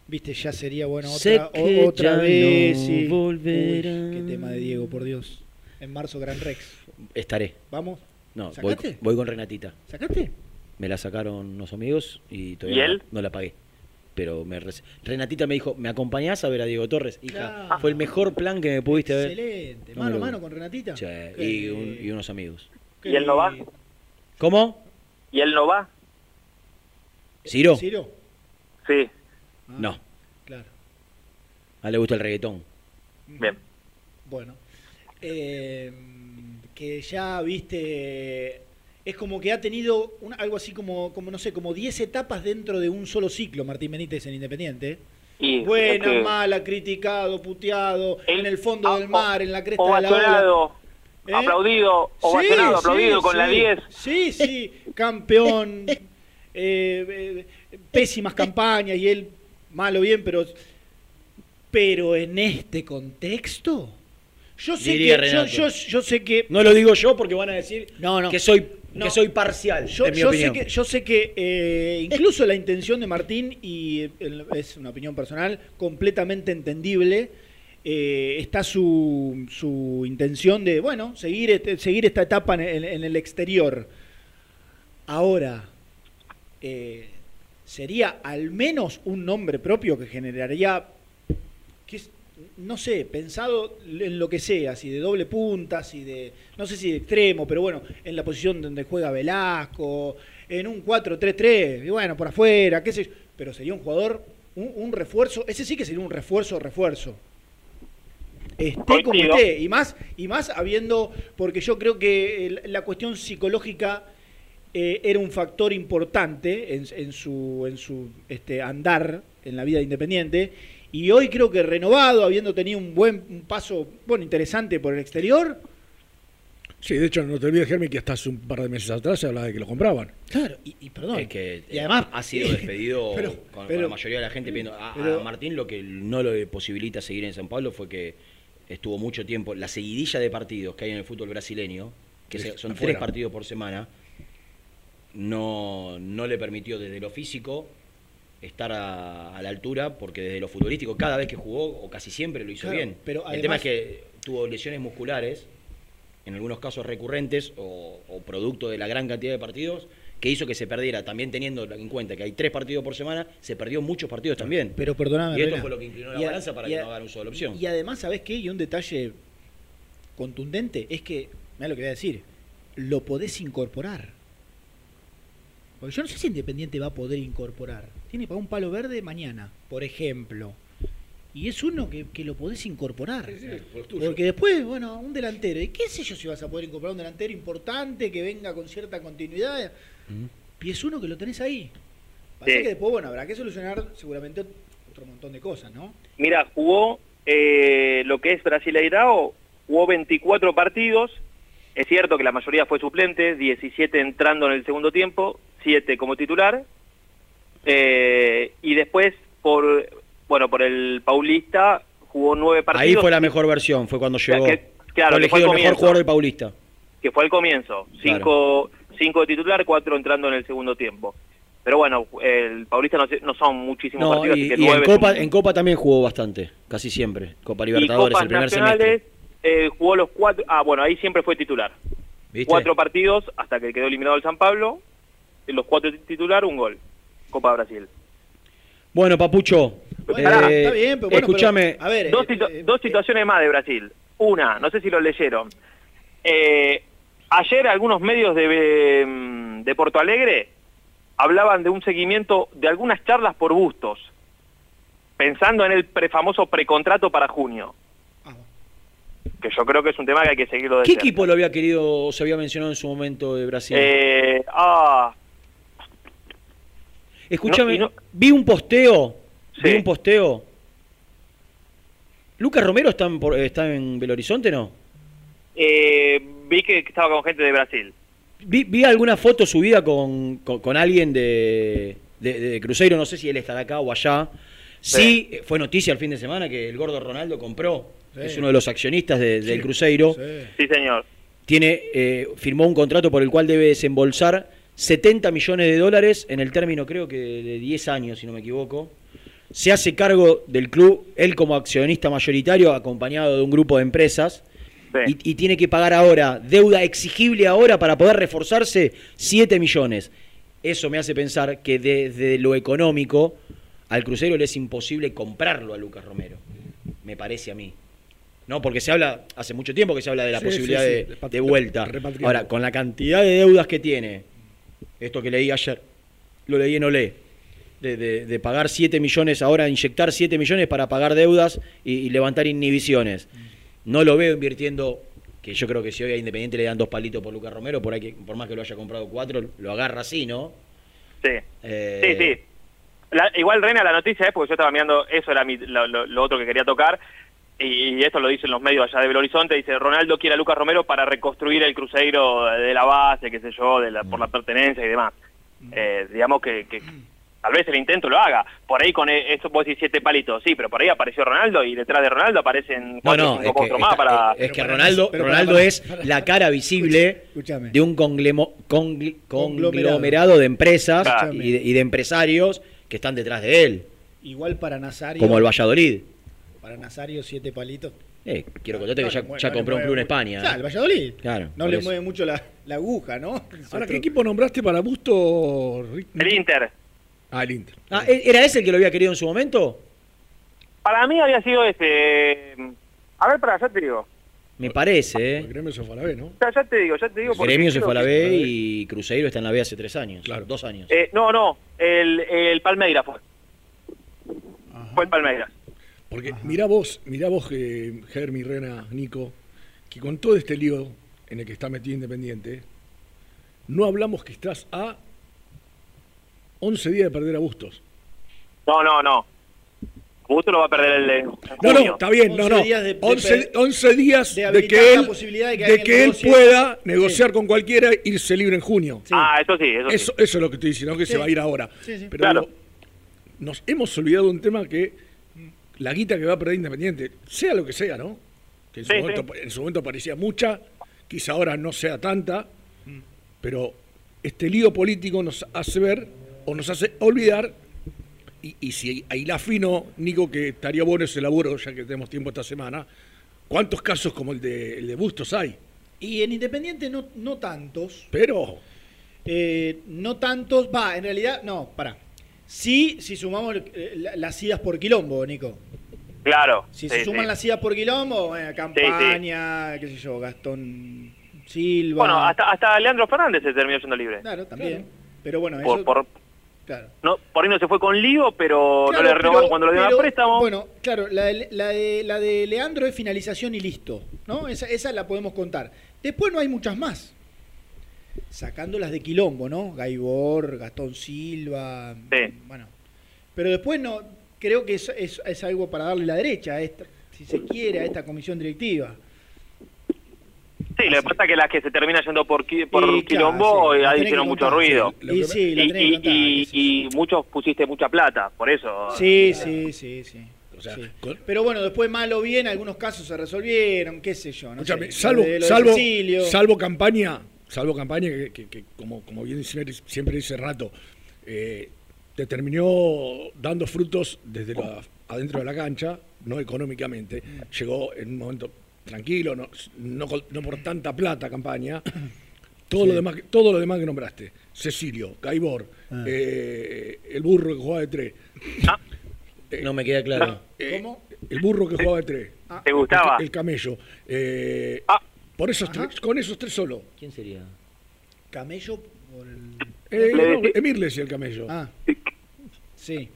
viste, ya sería bueno Sé otra, o- que otra ya vez. no sí. volverá. Uy, qué tema de Diego, por Dios. En marzo, Gran Rex. Estaré. ¿Vamos? No, voy, ¿Sacaste? voy con Renatita. ¿Sacaste? Me la sacaron unos amigos y todavía ¿Y no- él? No, la pagué. Pero me Renatita me dijo, ¿me acompañás a ver a Diego Torres? Hija, Claro. fue el mejor plan que me pudiste ver. Excelente. No Mano a mano con Renatita. Sí, y, un- y unos amigos. ¿Y él no va? ¿Cómo? ¿Y él no va? ¿Ciro? ¿Ciro? Sí, No. Claro. A él le gusta el reggaetón. bien. Bueno. Eh, que ya, viste, es como que ha tenido una- algo así como, como, no sé, como 10 etapas dentro de un solo ciclo, Martín Benítez en Independiente. Y Buena, es que- mala, criticado, puteado, en el fondo ah, del mar, en la cresta de la ola. ¿Eh? aplaudido, ovacionado, Sí, aplaudido sí, con la sí. 10. Sí, sí, campeón, eh, eh, pésimas campañas y él, malo bien, pero, pero en este contexto, yo sé Diría que, yo, Renato. yo, yo sé que, No lo digo yo porque van a decir no, no, que soy No. que soy parcial, yo, en mi yo sé que, yo sé que eh, incluso la intención de Martín, y eh, es una opinión personal, completamente entendible, eh, está su, su intención de, bueno, seguir, este- seguir esta etapa en, el- en el exterior. Ahora, eh, sería al menos un nombre propio que generaría, que es- no sé, pensado en lo que sea, si de doble punta, si de, no sé si de extremo, pero bueno, en la posición donde juega Velasco, en un 4-3-3, y bueno, por afuera, qué sé yo, pero sería un jugador, un, un refuerzo, ese sí que sería un refuerzo, refuerzo. Esté como esté, y más, y más habiendo, porque yo creo que la cuestión psicológica eh, era un factor importante en, en su, en su este, andar en la vida de independiente. Y hoy creo que renovado, habiendo tenido un buen un paso bueno interesante por el exterior, Sí, de hecho, no te olvides, Germi, que hasta hace un par de meses atrás se hablaba de que lo compraban. Claro, y, y perdón. Es que Y además- ha sido despedido Pero- con, la mayoría de la gente pidiendo. A, Martín lo que no lo posibilita seguir en San Pablo fue que estuvo mucho tiempo. La seguidilla de partidos que hay en el fútbol brasileño, que son afuera. tres partidos por semana, no, no le permitió desde lo físico estar a, a la altura, porque desde lo futbolístico, cada vez que jugó, o casi siempre lo hizo Claro, bien. pero el tema además- es que tuvo lesiones musculares, en algunos casos recurrentes o, o producto de la gran cantidad de partidos, que hizo que se perdiera, también teniendo en cuenta que hay tres partidos por semana, se perdió muchos partidos también. Pero perdóname. Y esto Rena. fue lo que inclinó la balanza para que a- no hagan uso de la opción. Y además, ¿sabes qué? Y un detalle contundente es que, mira lo que voy a decir, lo podés incorporar. Porque yo no sé si Independiente va a poder incorporar. Tiene para un palo verde mañana, por ejemplo. Y es uno que, que lo podés incorporar. Porque después, bueno, un delantero. ¿Y qué sé yo si vas a poder incorporar un delantero importante que venga con cierta continuidad? Y es uno que lo tenés ahí. Pasa Sí. que después, bueno, habrá que solucionar seguramente otro montón de cosas, ¿no? Mira, jugó eh, lo que es Brasileirao, jugó 24 partidos. Es cierto que la mayoría fue suplente, 17 entrando en el segundo tiempo, 7 como titular. Eh, y después, por bueno por el Paulista, jugó 9 partidos. Ahí fue la mejor versión, fue cuando llegó. que- claro, fue elegido el mejor jugador del Paulista. que fue el comienzo. Cinco, cinco de titular, cuatro entrando en el segundo tiempo. Pero bueno, el Paulista no, no son muchísimos No, partidos, y, así que y en, nueve Copa, un- en Copa también jugó bastante, casi siempre. Copa y Libertadores, Copas el primer Nacionales semestre. eh, jugó los cuatro. Ah, bueno, ahí siempre fue titular. ¿Viste? Cuatro partidos hasta que quedó eliminado el San Pablo. En los cuatro titular, un gol. Copa Brasil. Bueno, Papucho, eh, está bien, pero bueno, escúchame. A ver, dos, eh, situ- eh, dos situaciones más de Brasil. Una, no sé si lo leyeron. Eh, ayer algunos medios de, mm, de Porto Alegre hablaban de un seguimiento de algunas charlas por Bustos, pensando en el pre- famoso precontrato para junio. Que yo creo que es un tema que hay que seguirlo de ¿Qué cerca. equipo lo había querido o se había mencionado en su momento de Brasil? Eh, ah, Escúchame, no, y no- vi un posteo. Vi Sí. un posteo. ¿Lucas Romero está en, por- está en Belo Horizonte, no? eh, vi que estaba con gente de Brasil. Vi, vi alguna foto subida con, con, con alguien de, de, de Cruzeiro, no sé si él estará acá o allá. Sí, fue noticia el fin de semana que el gordo Ronaldo compró, Sí. es uno de los accionistas de- del Cruzeiro. Sí, señor. Tiene, eh, firmó un contrato por el cual debe desembolsar 70 millones de dólares en el término creo que de 10 años, si no me equivoco. Se hace cargo del club, él como accionista mayoritario, acompañado de un grupo de empresas. Y, y tiene que pagar ahora, deuda exigible ahora para poder reforzarse, 7 millones. Eso me hace pensar que desde lo económico al Crucero le es imposible comprarlo a Lucas Romero. Me parece a mí. No, porque se habla, hace mucho tiempo que se habla de la Sí, posibilidad sí, sí, de, de vuelta. Ahora, con la cantidad de deudas que tiene, esto que leí ayer, lo leí en Olé, de, de- de pagar 7 millones, ahora inyectar 7 millones para pagar deudas y, y levantar inhibiciones. No lo veo invirtiendo, que yo creo que si hoy a Independiente le dan dos palitos por Lucas Romero, por, ahí que, por más que lo haya comprado cuatro, lo agarra así, ¿no? Sí. Eh, Sí, sí. La- igual, Reina, la noticia es porque yo estaba mirando, eso era mi- lo, lo- lo otro que quería tocar, y, esto lo dicen los medios allá de Belo Horizonte, dice, Ronaldo quiere a Lucas Romero para reconstruir el Cruzeiro de la base, qué sé yo, de la, por la pertenencia y demás. Eh, digamos que, que tal vez el intento lo haga. Por ahí con e- esto puedo decir siete palitos, sí, pero por ahí apareció Ronaldo y detrás de Ronaldo aparecen cuatro no, cinco es que, monstruos más está- para... es que Ronaldo, Ronaldo para- es la cara visible Escúchame. de un conglemo- congl- Conglomerado. conglomerado de empresas y de, y de empresarios que están detrás de él, Igual para Nazario. como el Valladolid. Para Nazario, siete palitos. Eh, quiero contarte No que ya, mueve- ya no le compró un club en. España. Claro, ¿eh? el Valladolid. Claro, No le eso. mueve mucho la, la aguja, ¿no? Ahora, ¿qué equipo nombraste para Busto? El Inter. Ah, el Inter. Ah, ¿e- ¿Era ese el que lo había querido en su momento? Para mí había sido ese. A ver, para, ya te digo. Me parece, ¿eh? El gremio se fue a la B, ¿no? Ya, ya te digo, ya te digo. porque Gremio se fue a la B y Cruzeiro está en la B hace tres años. Dos años. Eh, no, no, el, el Palmeiras fue. Fue el Palmeiras. Porque mirá vos, mirá vos, que Germi, Rena, Nico, que con todo este lío en el que está metido Independiente, no hablamos que estás a 11 días de perder a Bustos. No, no, no. Gusto lo va a perder el de No, no, está bien, no, 11 no. días de- de 11, per- 11 días de de, que la él, posibilidad de que de que él pueda negociar con cualquiera e irse libre en junio. Ah, eso sí, eso, Eso, sí. eso es lo que estoy diciendo, que Sí. se va a ir ahora. Sí, sí. Pero Claro. nos hemos olvidado de un tema que la guita que va a perder Independiente, sea lo que sea, ¿no? Que en, su, Sí, momento, en su momento parecía mucha, quizá ahora no sea tanta, pero este lío político nos hace ver o nos hace olvidar, y, y si ahí la afino, Nico, que estaría bueno ese laburo, ya que tenemos tiempo esta semana, ¿cuántos casos como el de, el de Bustos hay? Y en Independiente no, no tantos. Pero. Eh, no tantos. Va, en realidad, no, para. Sí, si sumamos eh, la- las idas por quilombo, Nico. Claro. Si sí, se suman sí. las idas por quilombo, bueno, campaña, qué sé yo, Gastón Silva. Bueno, hasta, hasta Leandro Fernández se terminó siendo libre. Claro, también. Pero bueno, Por, eso. por, claro. no, por ahí no se fue con lío, pero Claro, no le renovaron pero- cuando lo dieron a préstamo. Bueno, claro, la de, la, de, la de Leandro es finalización y listo, ¿no? Esa, esa la podemos contar. Después no hay muchas más. Sacando las de Quilombo, ¿no? Gaibor, Gastón Silva. Bueno. Pero después no. Creo que es, es, es algo para darle la derecha, a esta, si se quiere, a esta comisión directiva. Sí, lo que pasa es que las que se terminan yendo por, por Y, claro, quilombo sí, eh, hicieron mucho contar, ruido. sí. Y sí, la y, contar, y- y muchos pusiste mucha plata, por eso. Sí, sí, sí, sí. O sea, Sí. con- Pero bueno, después mal o bien, algunos casos se resolvieron, qué sé yo. No sé, salvo, salvo, salvo campaña, salvo campaña que, que- que como, como bien siempre, siempre dice Rato, eh, te terminó dando frutos desde la- adentro de la cancha, no económicamente. Llegó en un momento tranquilo, no, no, por tanta plata campaña. Todo, Sí. lo demás, que- todo lo demás que nombraste. Cecilio, Caibor, Ah. eh, el burro que jugaba de tres. Eh, No me queda claro. eh, El burro que jugaba de tres. ¿Te gustaba? El, el camello. Eh, por esos tres, con esos tres solo. ¿Quién sería? Camello por el... Eh, Le no, decí- Emir le decía el camello. Ah, sí.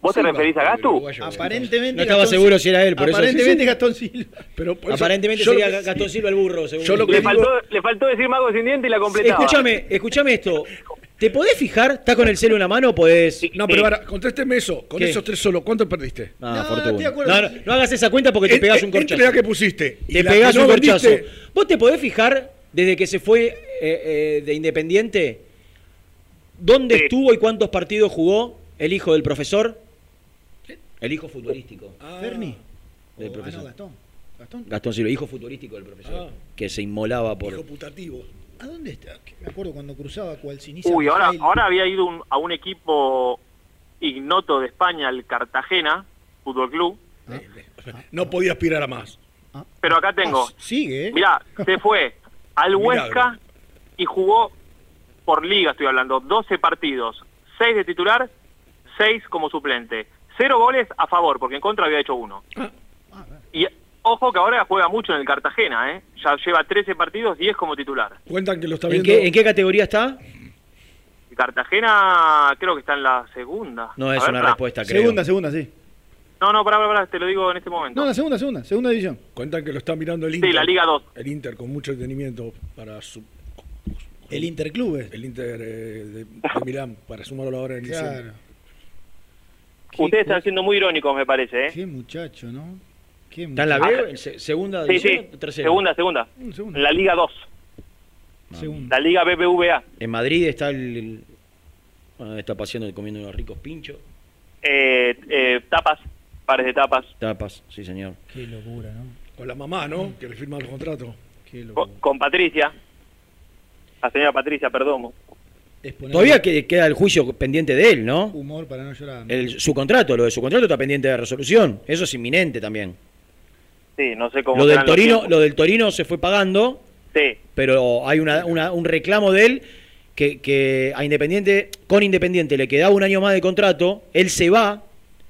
¿Vos te referís a Gastu? Aparentemente. No estaba Gastón seguro Sil- si era él, por eso- Aparentemente. Gastón Silva. Pero por eso- Aparentemente yo lo sería que- Gastón Silva el burro, seguro. Yo lo que Le digo- faltó, le faltó decir mago sin diente y la completaba. Escúchame, escúchame esto. ¿Te podés fijar? ¿Estás con el celo en la mano o podés.? No, pero ahora, contésteme eso. Con ¿Qué? esos tres solo, ¿cuánto perdiste? Ah, estoy de fortuna. acuerdo. No, no, no hagas esa cuenta porque te En- pegás en- un corchazo. la que pusiste y Te la pegás que no un corchazo. vendiste- ¿Vos te podés fijar desde que se fue eh, eh, de Independiente dónde estuvo y cuántos partidos jugó el hijo del profesor? El hijo futbolístico Ferni. del Oh, ah, profesor. Gastón. Gastón. Gastón Silva, hijo futbolístico del profesor. Ah. Que se inmolaba por. Hijo putativo. ¿A dónde está? Me acuerdo cuando cruzaba cual Sinicia. Uy, ahora, había ido un- a un equipo ignoto de España, el Cartagena Fútbol Club. No podía aspirar a más. Pero acá tengo. Ah, sigue, ¿eh? Mirá, se fue al. Huesca y jugó por liga, estoy hablando, 12 partidos, 6 de titular, 6 como suplente. Cero goles a favor, porque en contra había hecho uno. Ah. Y ojo que ahora juega mucho en el Cartagena, ¿eh? Ya lleva 13 partidos, 10 como titular. Cuentan que lo está ¿En viendo. qué, ¿En qué categoría está? El Cartagena creo que está en la segunda. No es ver, una respuesta, creo. Segunda, segunda, sí. No, no, pará, pará, pará, te lo digo en este momento. No, la segunda, segunda. Segunda división. Cuentan que lo está mirando el Sí, Inter. la Liga 2. El Inter con mucho detenimiento para su. El Interclubes. El Inter eh, de, de Milán, para sumarlo ahora en. Claro. Ustedes están siendo muy irónicos, me parece, ¿eh? Qué muchacho, ¿no? ¿Está en la muchacho. B? ¿En se- ¿Segunda Sí, división sí. o tercera? Segunda, segunda. Mm, segunda. En la Liga 2. Segunda. La Liga BBVA. En Madrid está el. el- bueno, está paseando y comiendo unos ricos pinchos. Eh, eh, tapas, pares de tapas. Tapas, sí, señor. Qué locura, ¿no? Con la mamá, ¿no? Que le firma el contrato. Qué locura. Con, con Patricia. La señora Patricia Perdomo. Todavía que- queda el juicio pendiente de él, ¿no? humor para no llorar. El- su contrato, lo de su contrato está pendiente de resolución. Eso es inminente también. Sí, no sé cómo Lo del Torino, lo del Torino se fue pagando, Sí, pero hay una, una- un reclamo de él que, que a Independiente, con Independiente le quedaba un año más de contrato, él se va,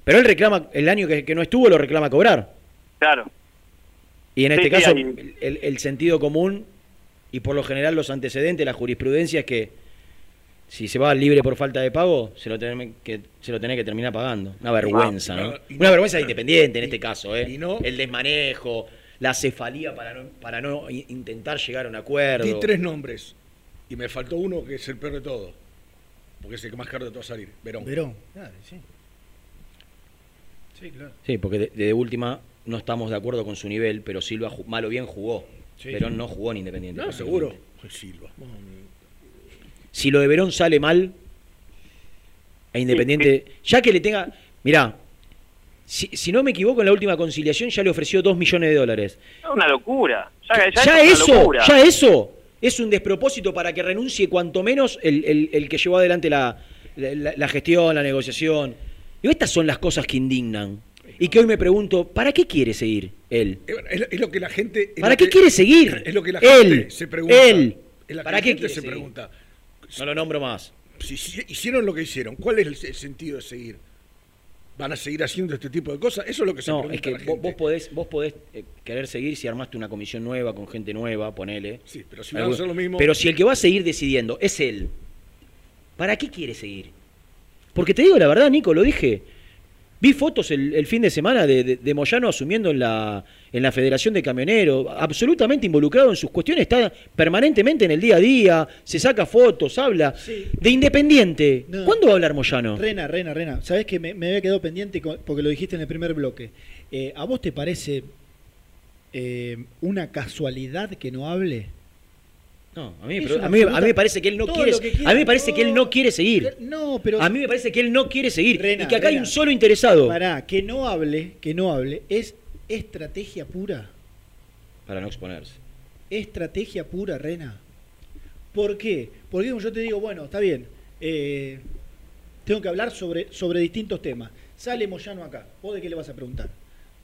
pero él reclama, el año que, que no estuvo lo reclama cobrar. Claro. Y en Sí, este sí, caso, hay- el, el sentido común y por lo general los antecedentes, la jurisprudencia es que si se va libre por falta de pago, se lo tiene que, se lo tenés que terminar pagando. Una vergüenza, ¿no? Una vergüenza de independiente en este caso, ¿eh? no- el desmanejo, la cefalía para no, para no intentar llegar a un acuerdo. Di tres nombres. Y me faltó uno que es el peor de todo. Porque es el que más caro de todo salir. Verón. Verón, claro, sí. Sí, claro. Sí, porque de, de última no estamos de acuerdo con su nivel, pero Silva ju- mal o bien jugó. Sí. Verón no jugó en Independiente. No, seguro. Ay, Silva. Si lo de Verón sale mal, a Independiente, ya que le tenga. Mirá, si, si no me equivoco, en la última conciliación ya le ofreció 2 millones de dólares. Es una locura. Ya, ya Ya es una eso, locura. ya eso es un despropósito para que renuncie cuanto menos el, el- el que llevó adelante la, la- la gestión, la negociación. Digo, estas son las cosas que indignan. Y que hoy me pregunto, ¿para qué quiere seguir él? Es, es lo que la gente. ¿Para qué que- quiere seguir? Es lo que la gente Él, se pregunta. él. Es la que ¿Para la qué gente quiere se seguir? pregunta. No lo nombro más. Si, si hicieron lo que hicieron, ¿cuál es el, el sentido de seguir? ¿Van a seguir haciendo este tipo de cosas? Eso es lo que se No, pregunta es que la vos, gente. vos podés, vos podés eh, querer seguir si armaste una comisión nueva, con gente nueva, ponele. Sí, pero si van a hacer lo mismo- Pero si el que va a seguir decidiendo es él, ¿para qué quiere seguir? Porque te digo la verdad, Nico, lo dije. Vi fotos el, el fin de semana de, de- de Moyano asumiendo en la, en la Federación de Camioneros, absolutamente involucrado en sus cuestiones, está permanentemente en el día a día, se saca fotos, habla. De Independiente, No. ¿cuándo va a hablar Moyano? Rena, Rena, Rena. Sabes que me, me había quedado pendiente con- porque lo dijiste en el primer bloque. Eh, ¿A vos te parece eh, una casualidad que no hable? No, a mí, pero a mí, a mí me parece que él no quiere, a mí me parece que él no quiere seguir. No, pero A mí me parece que él no quiere seguir Rena, y que acá hay un solo interesado. Pará, que no hable, que no hable, es estrategia pura. Para no exponerse. Estrategia pura, Rena. ¿Por qué? Porque yo te digo, bueno, está bien, eh, tengo que hablar sobre, sobre distintos temas. Sale Moyano acá, ¿vos de qué le vas a preguntar?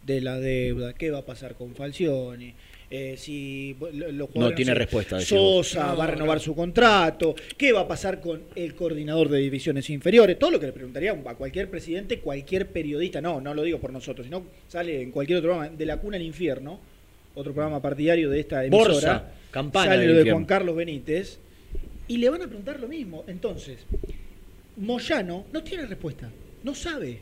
De la deuda, qué va a pasar con Falcioni, eh, si lo- los jugadores, No tiene sé, respuesta. Sosa No, va a renovar no. su contrato, qué va a pasar con el coordinador de divisiones inferiores, todo lo que le preguntaría a cualquier presidente, cualquier periodista, no, no lo digo por nosotros, sino sale en cualquier otro programa, de la cuna al infierno, otro programa partidario de esta emisora, Borsa, campana sale lo de. Juan Carlos Benítez, y le van a preguntar lo mismo. Entonces, Moyano no tiene respuesta, no sabe.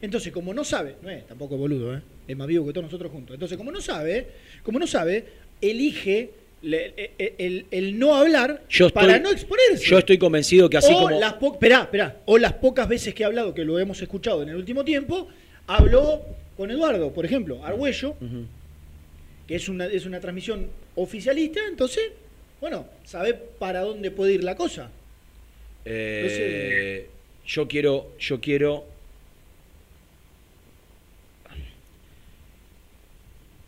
Entonces, como no sabe, no es tampoco boludo, ¿eh? Es más vivo que todos nosotros juntos. Entonces, como no sabe, como no sabe, elige le- el, el- el no hablar Yo estoy, para no exponerse. Yo estoy convencido que así o como. las esperá, esperá, o las pocas veces que ha hablado, que lo hemos escuchado en el último tiempo, habló con Eduardo, por ejemplo, Argüello, que es una, es una transmisión oficialista, entonces, bueno, sabe para dónde puede ir la cosa. Eh, yo quiero, yo quiero.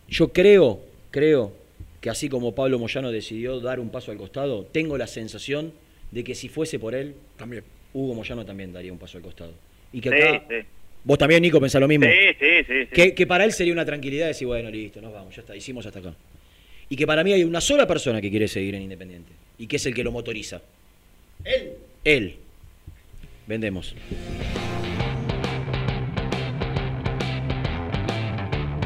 Yo creo, creo que así como Pablo Moyano decidió dar un paso al costado, tengo la sensación de que si fuese por él, También. Hugo Moyano también daría un paso al costado. Y que Sí, acá, sí. vos también, Nico, pensás lo mismo. Sí, sí, sí, sí. Que, que para él sería una tranquilidad decir, bueno, listo, nos vamos, ya está, hicimos hasta acá. Y que para mí hay una sola persona que quiere seguir en Independiente. Y que es el que lo motoriza. Él. Él. Vendemos.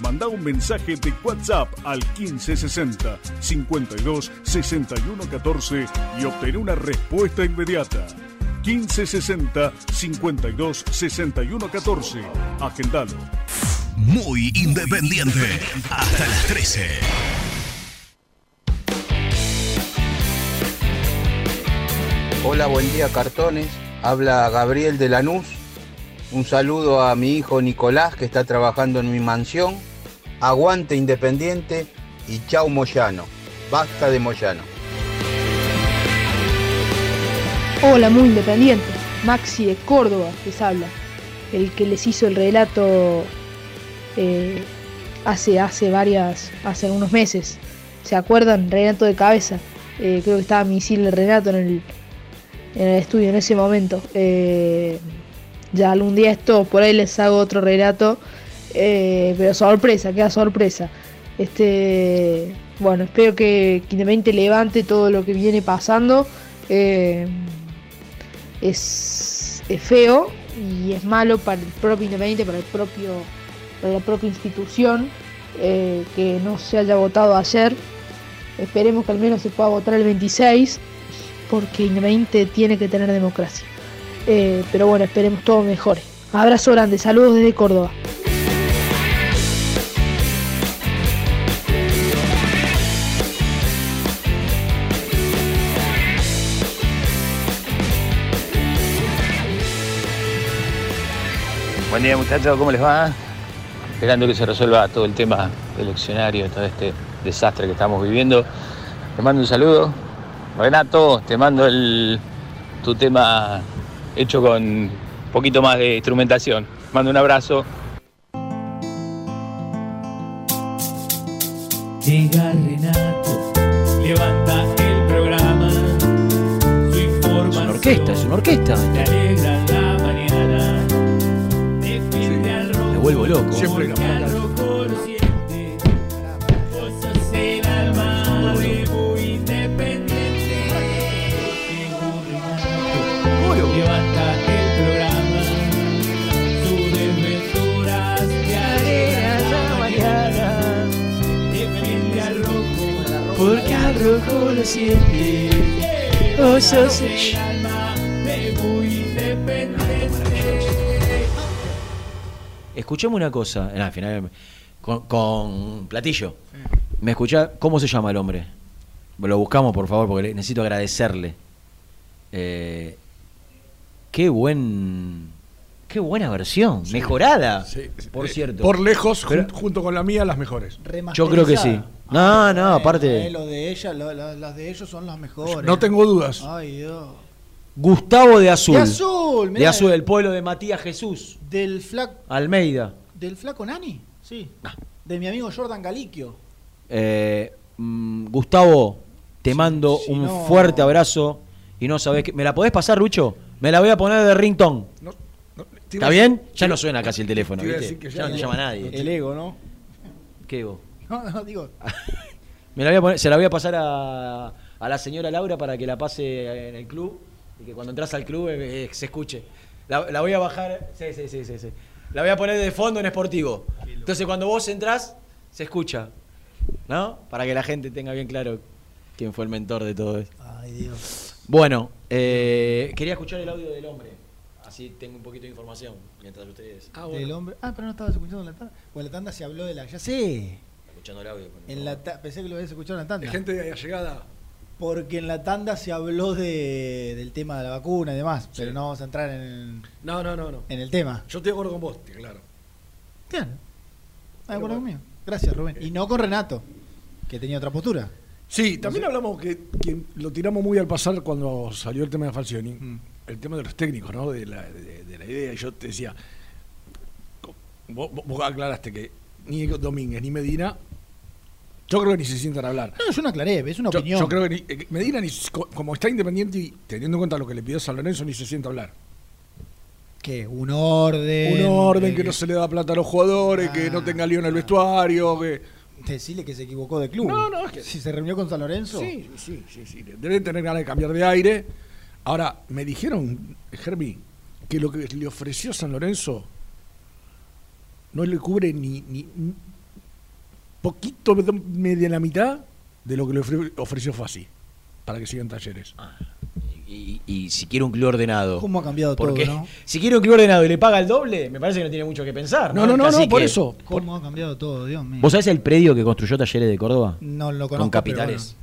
Manda un mensaje de WhatsApp al 1560 52 61 14 y obtén una respuesta inmediata. 1560 52 61 14. Agendalo. Muy independiente. Hasta las 13. Hola, buen día cartones. Habla Gabriel de Lanús. Un saludo a mi hijo Nicolás que está trabajando en mi mansión. Aguante Independiente y chau Moyano. Basta de Moyano. Hola, muy independiente. Maxi de Córdoba les habla. El que les hizo el relato eh, hace, hace varias, hace algunos meses. ¿Se acuerdan? Renato de cabeza. Eh, creo que estaba Misil Renato en el, en el estudio en ese momento. Eh, ya algún día esto, por ahí les hago otro relato. eh, pero sorpresa, queda sorpresa. Este, bueno, espero que, Independiente levante todo lo que viene pasando. Eh, es, es feo y es malo para el propio Independiente, para el propio, para la propia institución eh, que no se haya votado ayer. Esperemos que al menos se pueda votar el 26, porque Independiente tiene que tener democracia. Eh, pero bueno, esperemos todo mejore. Abrazo grande, saludos desde Córdoba. Buen día muchachos, ¿cómo les va? Esperando que se resuelva todo el tema eleccionario, todo este desastre que estamos viviendo. Te mando un saludo. Renato, te mando el, tu tema hecho con poquito más de instrumentación. Mando un abrazo. Llega Renato, levanta el programa. Su información Es una orquesta, es una orquesta. te alegra la mañana. Defiende al rojo. Me vuelvo loco. Siempre Porque al rojo lo siente. Vos sos el alma de muy independiente. Escuchame una cosa. eh, al final, con, con Platillo. ¿Me escuchá? ¿Cómo se llama el hombre? Lo buscamos, por favor, porque necesito agradecerle. Eh, qué buen. Qué buena versión. Mejorada. Sí, por eh, cierto. Por lejos, Pero- junto con la mía, las mejores. Yo creo que sí. No, no, Eh, aparte. lo de ella, lo- las de ellos son las mejores. No tengo dudas. Ay, Dios. Gustavo de Azul. De Azul, De mirá. Azul, el pueblo de Matías Jesús. Del flaco, Almeida. del flaco Nani, sí. De mi amigo Jordan Galiquio. Eh, mm, Gustavo, te mando si un no- fuerte abrazo. Y no sabés que. ¿Me la podés pasar, Rucho? Me la voy a poner de ringtone. ¿Está bien? Ya no suena casi el teléfono, Ya, ya no te no. llama nadie. El ego, ¿no? ¿Qué vos? No, no, digo. Me la voy a poner- se la voy a pasar a, a la señora Laura para que la pase en el club y que cuando entras al club eh, eh, se escuche. La, la voy a bajar, sí, sí, sí, sí, sí. La voy a poner de fondo en Sportivo. Entonces cuando vos entrás, se escucha. ¿No? Para que la gente tenga bien claro quién fue el mentor de todo esto. Ay, Dios. Bueno, eh, quería escuchar el audio del hombre. Así tengo un poquito de información mientras ustedes. Del hombre. Ah, pero no estabas escuchando la tanda. Pues la tanda se habló de la. Ya sé. Escuchando el audio. En la Pensé que lo habías escuchado en la tanda. De gente de llegada. Porque en la tanda se habló de, del tema de la vacuna y demás. Pero no vamos a entrar en, No, no, no, no. en el tema. Yo estoy de acuerdo con vos, claro. Claro. Ah, de acuerdo conmigo. Gracias, Rubén. Y no con Renato, que tenía otra postura. Sí, también hablamos que, que lo tiramos muy al pasar cuando salió el tema de Falcioni, Mm. el tema de los técnicos, ¿no? De la, de, de la idea. Y yo te decía, vos- vos aclaraste que ni Domínguez ni Medina, yo creo que ni se sientan a hablar. No, yo no aclaré, es una Yo, opinión. yo creo que ni- eh, Medina, ni, co- como está independiente y teniendo en cuenta lo que le pidió San Lorenzo, ni se sienta a hablar. que un orden. Un orden, eh, que no se le da plata a los jugadores, que no tenga lío en el vestuario, que... Decirle que se equivocó de club. No, no, es que- Si se reunió con San Lorenzo. Sí, sí, sí, sí. Deben tener ganas de cambiar de aire. Ahora, me dijeron, Germi, que lo que le ofreció San Lorenzo no le cubre ni poquito, media la mitad de lo que le ofre- ofreció Fasi para que sigan talleres. Y, y si quiere un club ordenado. ¿Cómo ha cambiado todo, no? si quiere un club ordenado y le paga el doble, me parece que no tiene mucho que pensar. No, no, no, no, por eso. ¿Cómo ha cambiado todo, Dios mío? ¿Vos sabés el predio que construyó Talleres de Córdoba? No lo conozco, Con capitales.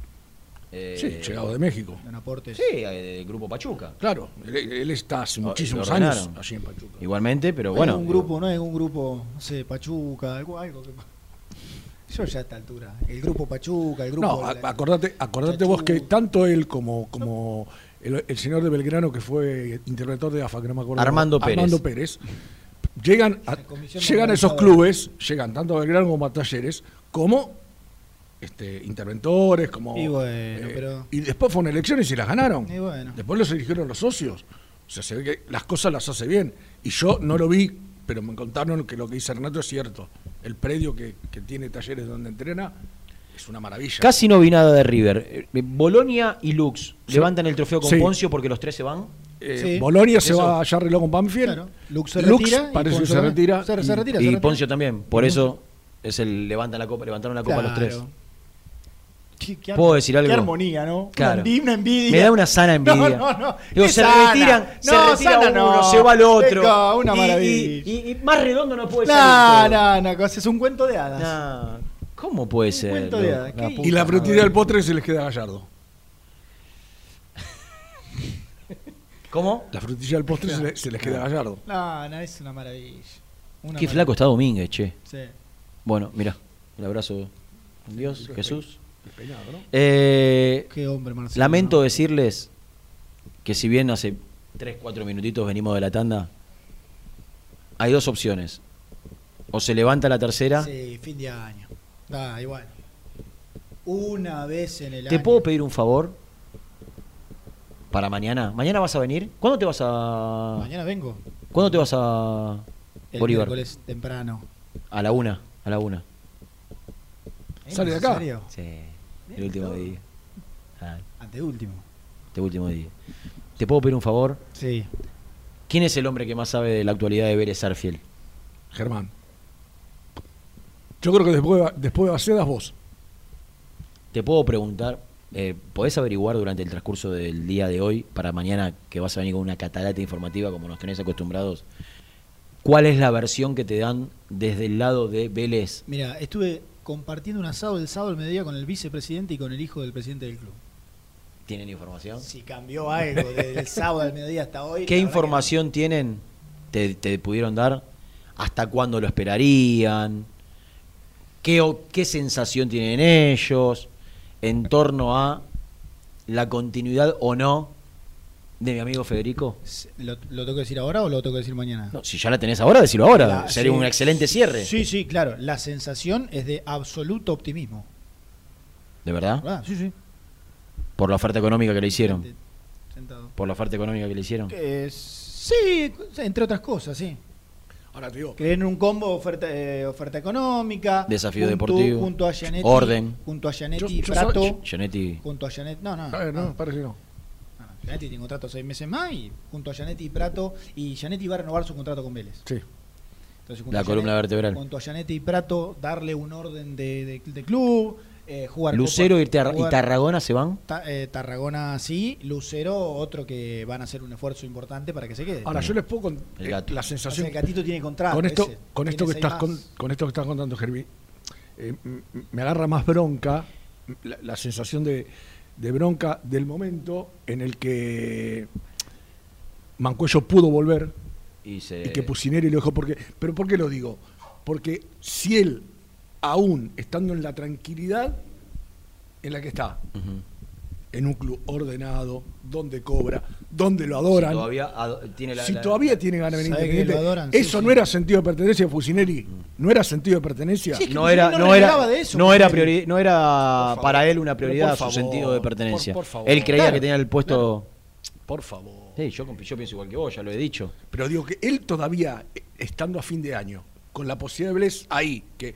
Sí, llegado de México. En aportes. Sí, eh, del Grupo Pachuca. Claro, él, él está hace Lo- muchísimos años allí en Pachuca. Igualmente, pero No bueno. un grupo, no es un grupo, no sé, Pachuca, algo, algo que. Yo ya a esta altura. El grupo Pachuca, el grupo. No, a- acordate, acordate vos que tanto él como, como el, el señor de Belgrano, que fue interventor de AFA, que no me acuerdo. Armando Pérez. Armando Pérez. Llegan a, llegan a esos clubes, llegan tanto a Belgrano como a Talleres, como este, interventores, como. Y bueno, eh, pero- y después fueron elecciones y las ganaron. Y bueno. Después los eligieron los socios. O sea, se ve que las cosas las hace bien. Y yo no lo vi, pero me contaron que lo que dice Renato es cierto. El predio que, que tiene talleres donde entrena es una maravilla. Casi no vi nada de River. Eh, Bolonia y Lux Sí. levantan el trofeo con Sí. Poncio porque los tres se van. Eh, Bolonia se Eso. va, ya arregló con Banfield. Claro. Lux se retira y parece que Poncio se retira. se- se y- retira, Y retira. Poncio también. Por eso es el levantan la copa, levantaron la copa los tres. Qué- qué ¿Puedo decir algo? Qué armonía, ¿no? Claro. Una, una envidia. Me da una sana envidia. No, no, no. Digo, se sana. retiran, se No, retira sana uno, no. se va el otro. Venga, una Y- maravilla. Y, y- y más redondo no puede No, ser. no, no, cosa- es un cuento de hadas. No, ¿Cómo puede ser? cuento de hadas. La ¿Qué- puta Y la frutería del postre se les queda a Gallardo. ¿Cómo? La frutilla del postre se, le- se les queda a Gallardo. No, no, es una maravilla. Una Qué maravilla. flaco está Domínguez, che. Sí. Bueno, mira, un abrazo. Dios, Jesús. Eh, Qué hombre, Marcelo. lamento decirles que si bien hace 3, 4 minutitos venimos de la tanda, hay dos opciones. O se levanta la tercera. Sí, fin de año. Da, igual. Una vez en el ¿Te año. puedo pedir un favor? Para mañana. ¿Mañana vas a venir? ¿Cuándo te vas a...? Mañana vengo. ¿Cuándo te vas a... El Bolívar? miércoles temprano. A la una. A la una. ¿Sale de ¿En acá? serio? Sí. El último día. Ah, Anteúltimo. este último día. ¿Te puedo pedir un favor? Sí. ¿Quién es el hombre que más sabe de la actualidad de Vélez Arfiel? Germán. Yo creo que después, de- después de Bacedas vos. Te puedo preguntar, eh, ¿podés averiguar durante el transcurso del día de hoy, para mañana que vas a venir con una catarata informativa como nos tenés acostumbrados, cuál es la versión que te dan desde el lado de Vélez? Mira, estuve compartiendo un asado el sábado al mediodía con el vicepresidente y con el hijo del presidente del club. ¿Tienen información? Si cambió algo desde el sábado al mediodía hasta hoy. ¿Qué información tienen? Te, te pudieron dar? ¿Hasta cuándo lo esperarían? ¿Qué, o- ¿Qué sensación tienen ellos en torno a la continuidad o no de mi amigo Federico? ¿Lo, ¿Lo tengo que decir ahora o lo tengo que decir mañana? No, si ya la tenés ahora, decilo ahora. La- Sería sí. un excelente cierre. Sí, sí, claro. La sensación es de absoluto optimismo. ¿De verdad? Ah, sí, sí. Por la oferta económica que le hicieron. Sentado. Por la oferta económica que le hicieron. Eh, sí, entre otras cosas, sí. Ahora te digo. Que en un combo oferta, eh, oferta económica. Desafío junto- deportivo. Junto a Gianetti. Orden. Junto a Gianetti Yo- yo Prato. Gianetti. Junto a Gianetti. No, no. Eh, no, parece que no. Gianetti tiene contrato seis meses más y junto a Gianetti y Prato. Y Gianetti va a renovar su contrato con Vélez. Sí. Entonces, junto La a columna Gianetti- vertebral. Junto a Gianetti y Prato, darle un orden de, de- de club. eh, jugar Lucero Copa- y, Tar- y Tarragona se van. Ta- eh, Tarragona sí, Lucero otro que van a hacer un esfuerzo importante para que se quede. Ahora yo les puedo con El eh, gato. la O sea, sensación el gatito tiene contrato. con esto ese. con esto que estás con, esto que estás contando Gervi eh, me agarra más bronca la, la sensación de, de bronca del momento en el que Mancuello pudo volver Y, se... y que Pusineri lo dejó porque pero por qué lo digo porque si él aún estando en la tranquilidad en la que está. En un club ordenado donde cobra donde lo adoran Si todavía ado- tiene la- si la- todavía tiene ganas de venir Independiente, adoran, eso sí. no era sentido de pertenencia de Fusineri, no era sentido de pertenencia. Sí, es que no era, no era, de eso, no era, priori- no era para él una prioridad su sentido de pertenencia. por favor. él creía Claro, que tenía el puesto. Por favor. Sí, yo, pienso igual que vos, ya lo he dicho. Pero digo que él todavía, eh, estando a fin de año, con la posibilidad de Vélez ahí, que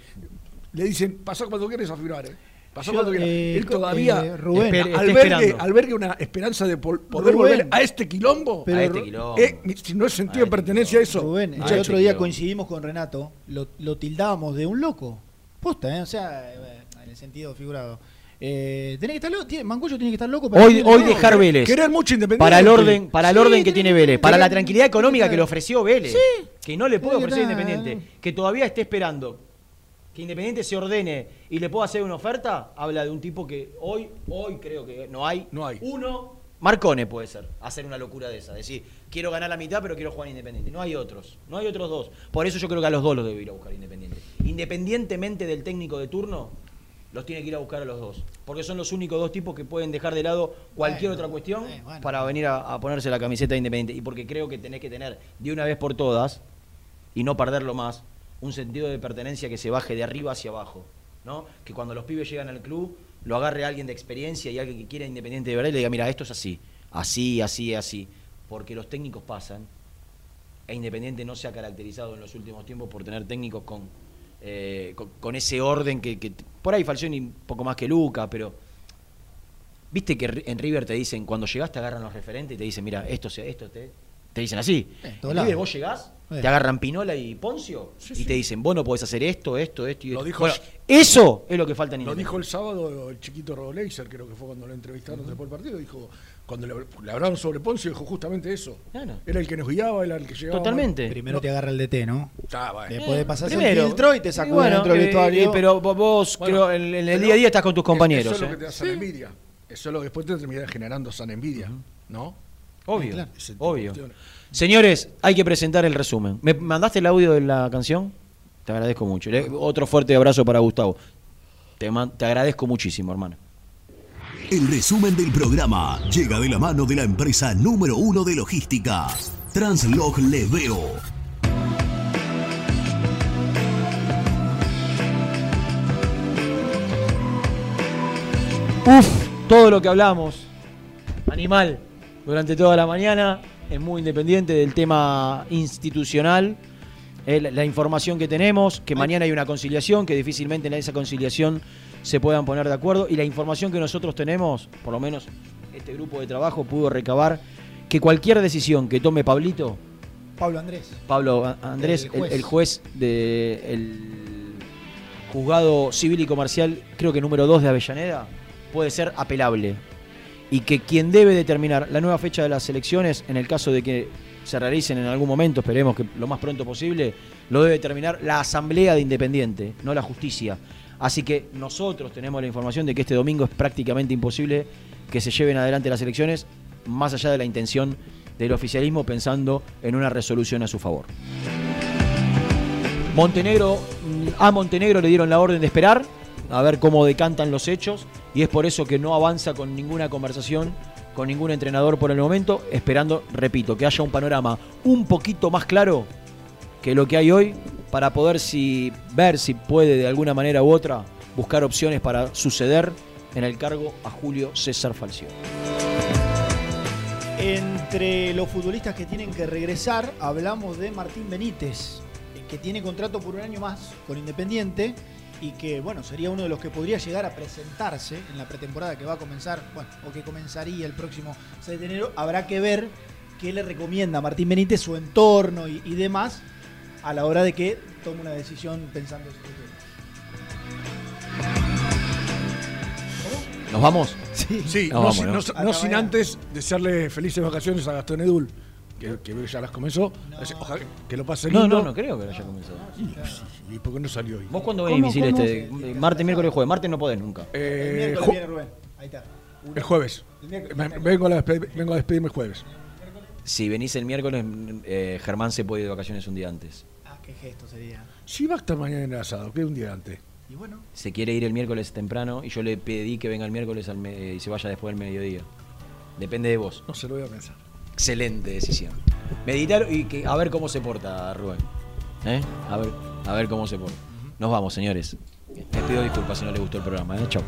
le dicen, pasá cuando quieres a firmar, ¿eh? Pasá Yo, cuando eh, él todavía eh, Rubén, Espere, está albergue, albergue una esperanza de pol- poder Rubén. volver a este quilombo. Pero a este quilombo. Eh, si no es sentido de Ay, pertenencia eso. Rubén, el este otro día quilombo. coincidimos con Renato, lo, lo tildábamos de un loco. Posta, ¿eh? O sea, en el sentido figurado. Eh, tenés que estar loco, tiene- Mancuello tiene que estar loco para Hoy, hoy no, dejar Vélez. Querer mucho independiente. Para el orden, para el Sí, orden que tiene- Vélez, para la tranquilidad económica que le ofreció Vélez, Sí. que no le puede que ofrecer Independiente, que todavía esté esperando que Independiente se ordene y le pueda hacer una oferta, habla de un tipo que hoy, hoy creo que no hay, No hay. uno, Marcone puede ser, hacer una locura de esa, decir, quiero ganar la mitad pero quiero jugar en Independiente. No hay otros, no hay otros dos. Por eso yo creo que a los dos los debe ir a buscar Independiente. Independientemente del técnico de turno, los tiene que ir a buscar a los dos. Porque son los únicos dos tipos que pueden dejar de lado cualquier Bueno, otra cuestión eh, bueno. para venir a, a ponerse la camiseta de Independiente. Y porque creo que tenés que tener de una vez por todas, y no perderlo más, un sentido de pertenencia que se baje de arriba hacia abajo. ¿no? Que cuando los pibes llegan al club, lo agarre alguien de experiencia y alguien que quiera Independiente de verdad y le diga, mira, esto es así, así, así, así. Porque los técnicos pasan, e Independiente no se ha caracterizado en los últimos tiempos por tener técnicos con, eh, con, con ese orden que, que por ahí Falcioni un poco más que Luca, pero viste que en River te dicen, cuando llegás te agarran los referentes y te dicen, mira, esto, esto te, te dicen así. En River vos llegás, Eh. te agarran Pinola y Poncio y te dicen, vos no podés hacer esto, esto, esto y Lo esto. dijo- Bueno, eso es lo que falta en Lo Independiente. dijo el sábado el chiquito Roleiser, creo que fue cuando lo entrevistaron después del partido, dijo, cuando le, le hablaron sobre Poncio, dijo justamente eso. Claro. Era el que nos guiaba, era el que llegaba. Totalmente. Primero te agarra el DT, ¿no? Ah, bueno. Después de pasarse Primero. el filtro y te sacó bueno, dentro del eh, vestuario. eh, pero vos, creo, en, en el día a día estás con tus compañeros. Eso es lo ¿eh? que te da sana envidia. Eso es lo que después te termina generando sana envidia, ¿no? Obvio, obvio. Señores, hay que presentar el resumen. ¿Me mandaste el audio de la canción? Te agradezco mucho. Otro fuerte abrazo para Gustavo. Te, te agradezco muchísimo, hermano. El resumen del programa llega de la mano de la empresa número uno de logística, Translog Leveo. Uf, todo lo que hablamos. Animal durante toda la mañana, es muy independiente del tema institucional. eh, la- la información que tenemos, que mañana hay una conciliación, que difícilmente en esa conciliación se puedan poner de acuerdo. Y la información que nosotros tenemos, por lo menos este grupo de trabajo pudo recabar, que cualquier decisión que tome Pablito, Pablo Andrés. Pablo Andrés, El el juez. el juez del juzgado civil y comercial, creo que número 2 de Avellaneda, puede ser apelable. Y que quien debe determinar la nueva fecha de las elecciones, en el caso de que se realicen en algún momento, esperemos que lo más pronto posible, lo debe determinar la Asamblea de Independiente, no la justicia. Así que nosotros tenemos la información de que este domingo es prácticamente imposible que se lleven adelante las elecciones, más allá de la intención del oficialismo pensando en una resolución a su favor. Montenegro, a Montenegro le dieron la orden de esperar, a ver cómo decantan los hechos, y es por eso que no avanza con ninguna conversación con ningún entrenador por el momento, esperando, repito, que haya un panorama un poquito más claro que lo que hay hoy para poder si, ver si puede de alguna manera u otra buscar opciones para suceder en el cargo a Julio César Falcioni. Entre los futbolistas que tienen que regresar, hablamos de Martín Benítez, que tiene contrato por un año más con Independiente y que, bueno, sería uno de los que podría llegar a presentarse en la pretemporada que va a comenzar, bueno, o que comenzaría el próximo 6 de enero. Habrá que ver qué le recomienda a Martín Benítez, su entorno y, y demás, a la hora de que tome una decisión pensando en su futuro. ¿Nos vamos? Sí, Sí, Nos no, vamos, sin, ¿no? no- Hasta no sin antes desearle felices vacaciones a Gastón Edul, que, ya las comenzó. Ojalá que lo pase No, lindo. no, no creo que lo haya comenzado. ¿Y, y por qué no salió hoy? ¿Vos cuándo venís, Misil, este? Martes, miércoles, jueves. Martes no podés nunca. Eh, El miércoles Rubén. Ahí está. el jueves. El vengo, a la vengo a despedirme el jueves. Si venís el miércoles, eh, Germán se puede ir de vacaciones un día antes. Ah, qué gesto sería. Sí, va a estar mañana en el asado, que es un día antes. Y bueno, Se quiere ir el miércoles temprano y yo le pedí que venga el miércoles al me- y se vaya después del mediodía. Depende de vos. No se lo voy a pensar. Excelente decisión. Meditar y que, a ver cómo se porta Rubén. ¿Eh? A ver, a ver cómo se porta. Nos vamos, señores. Les pido disculpas si no les gustó el programa. ¿eh? Chau.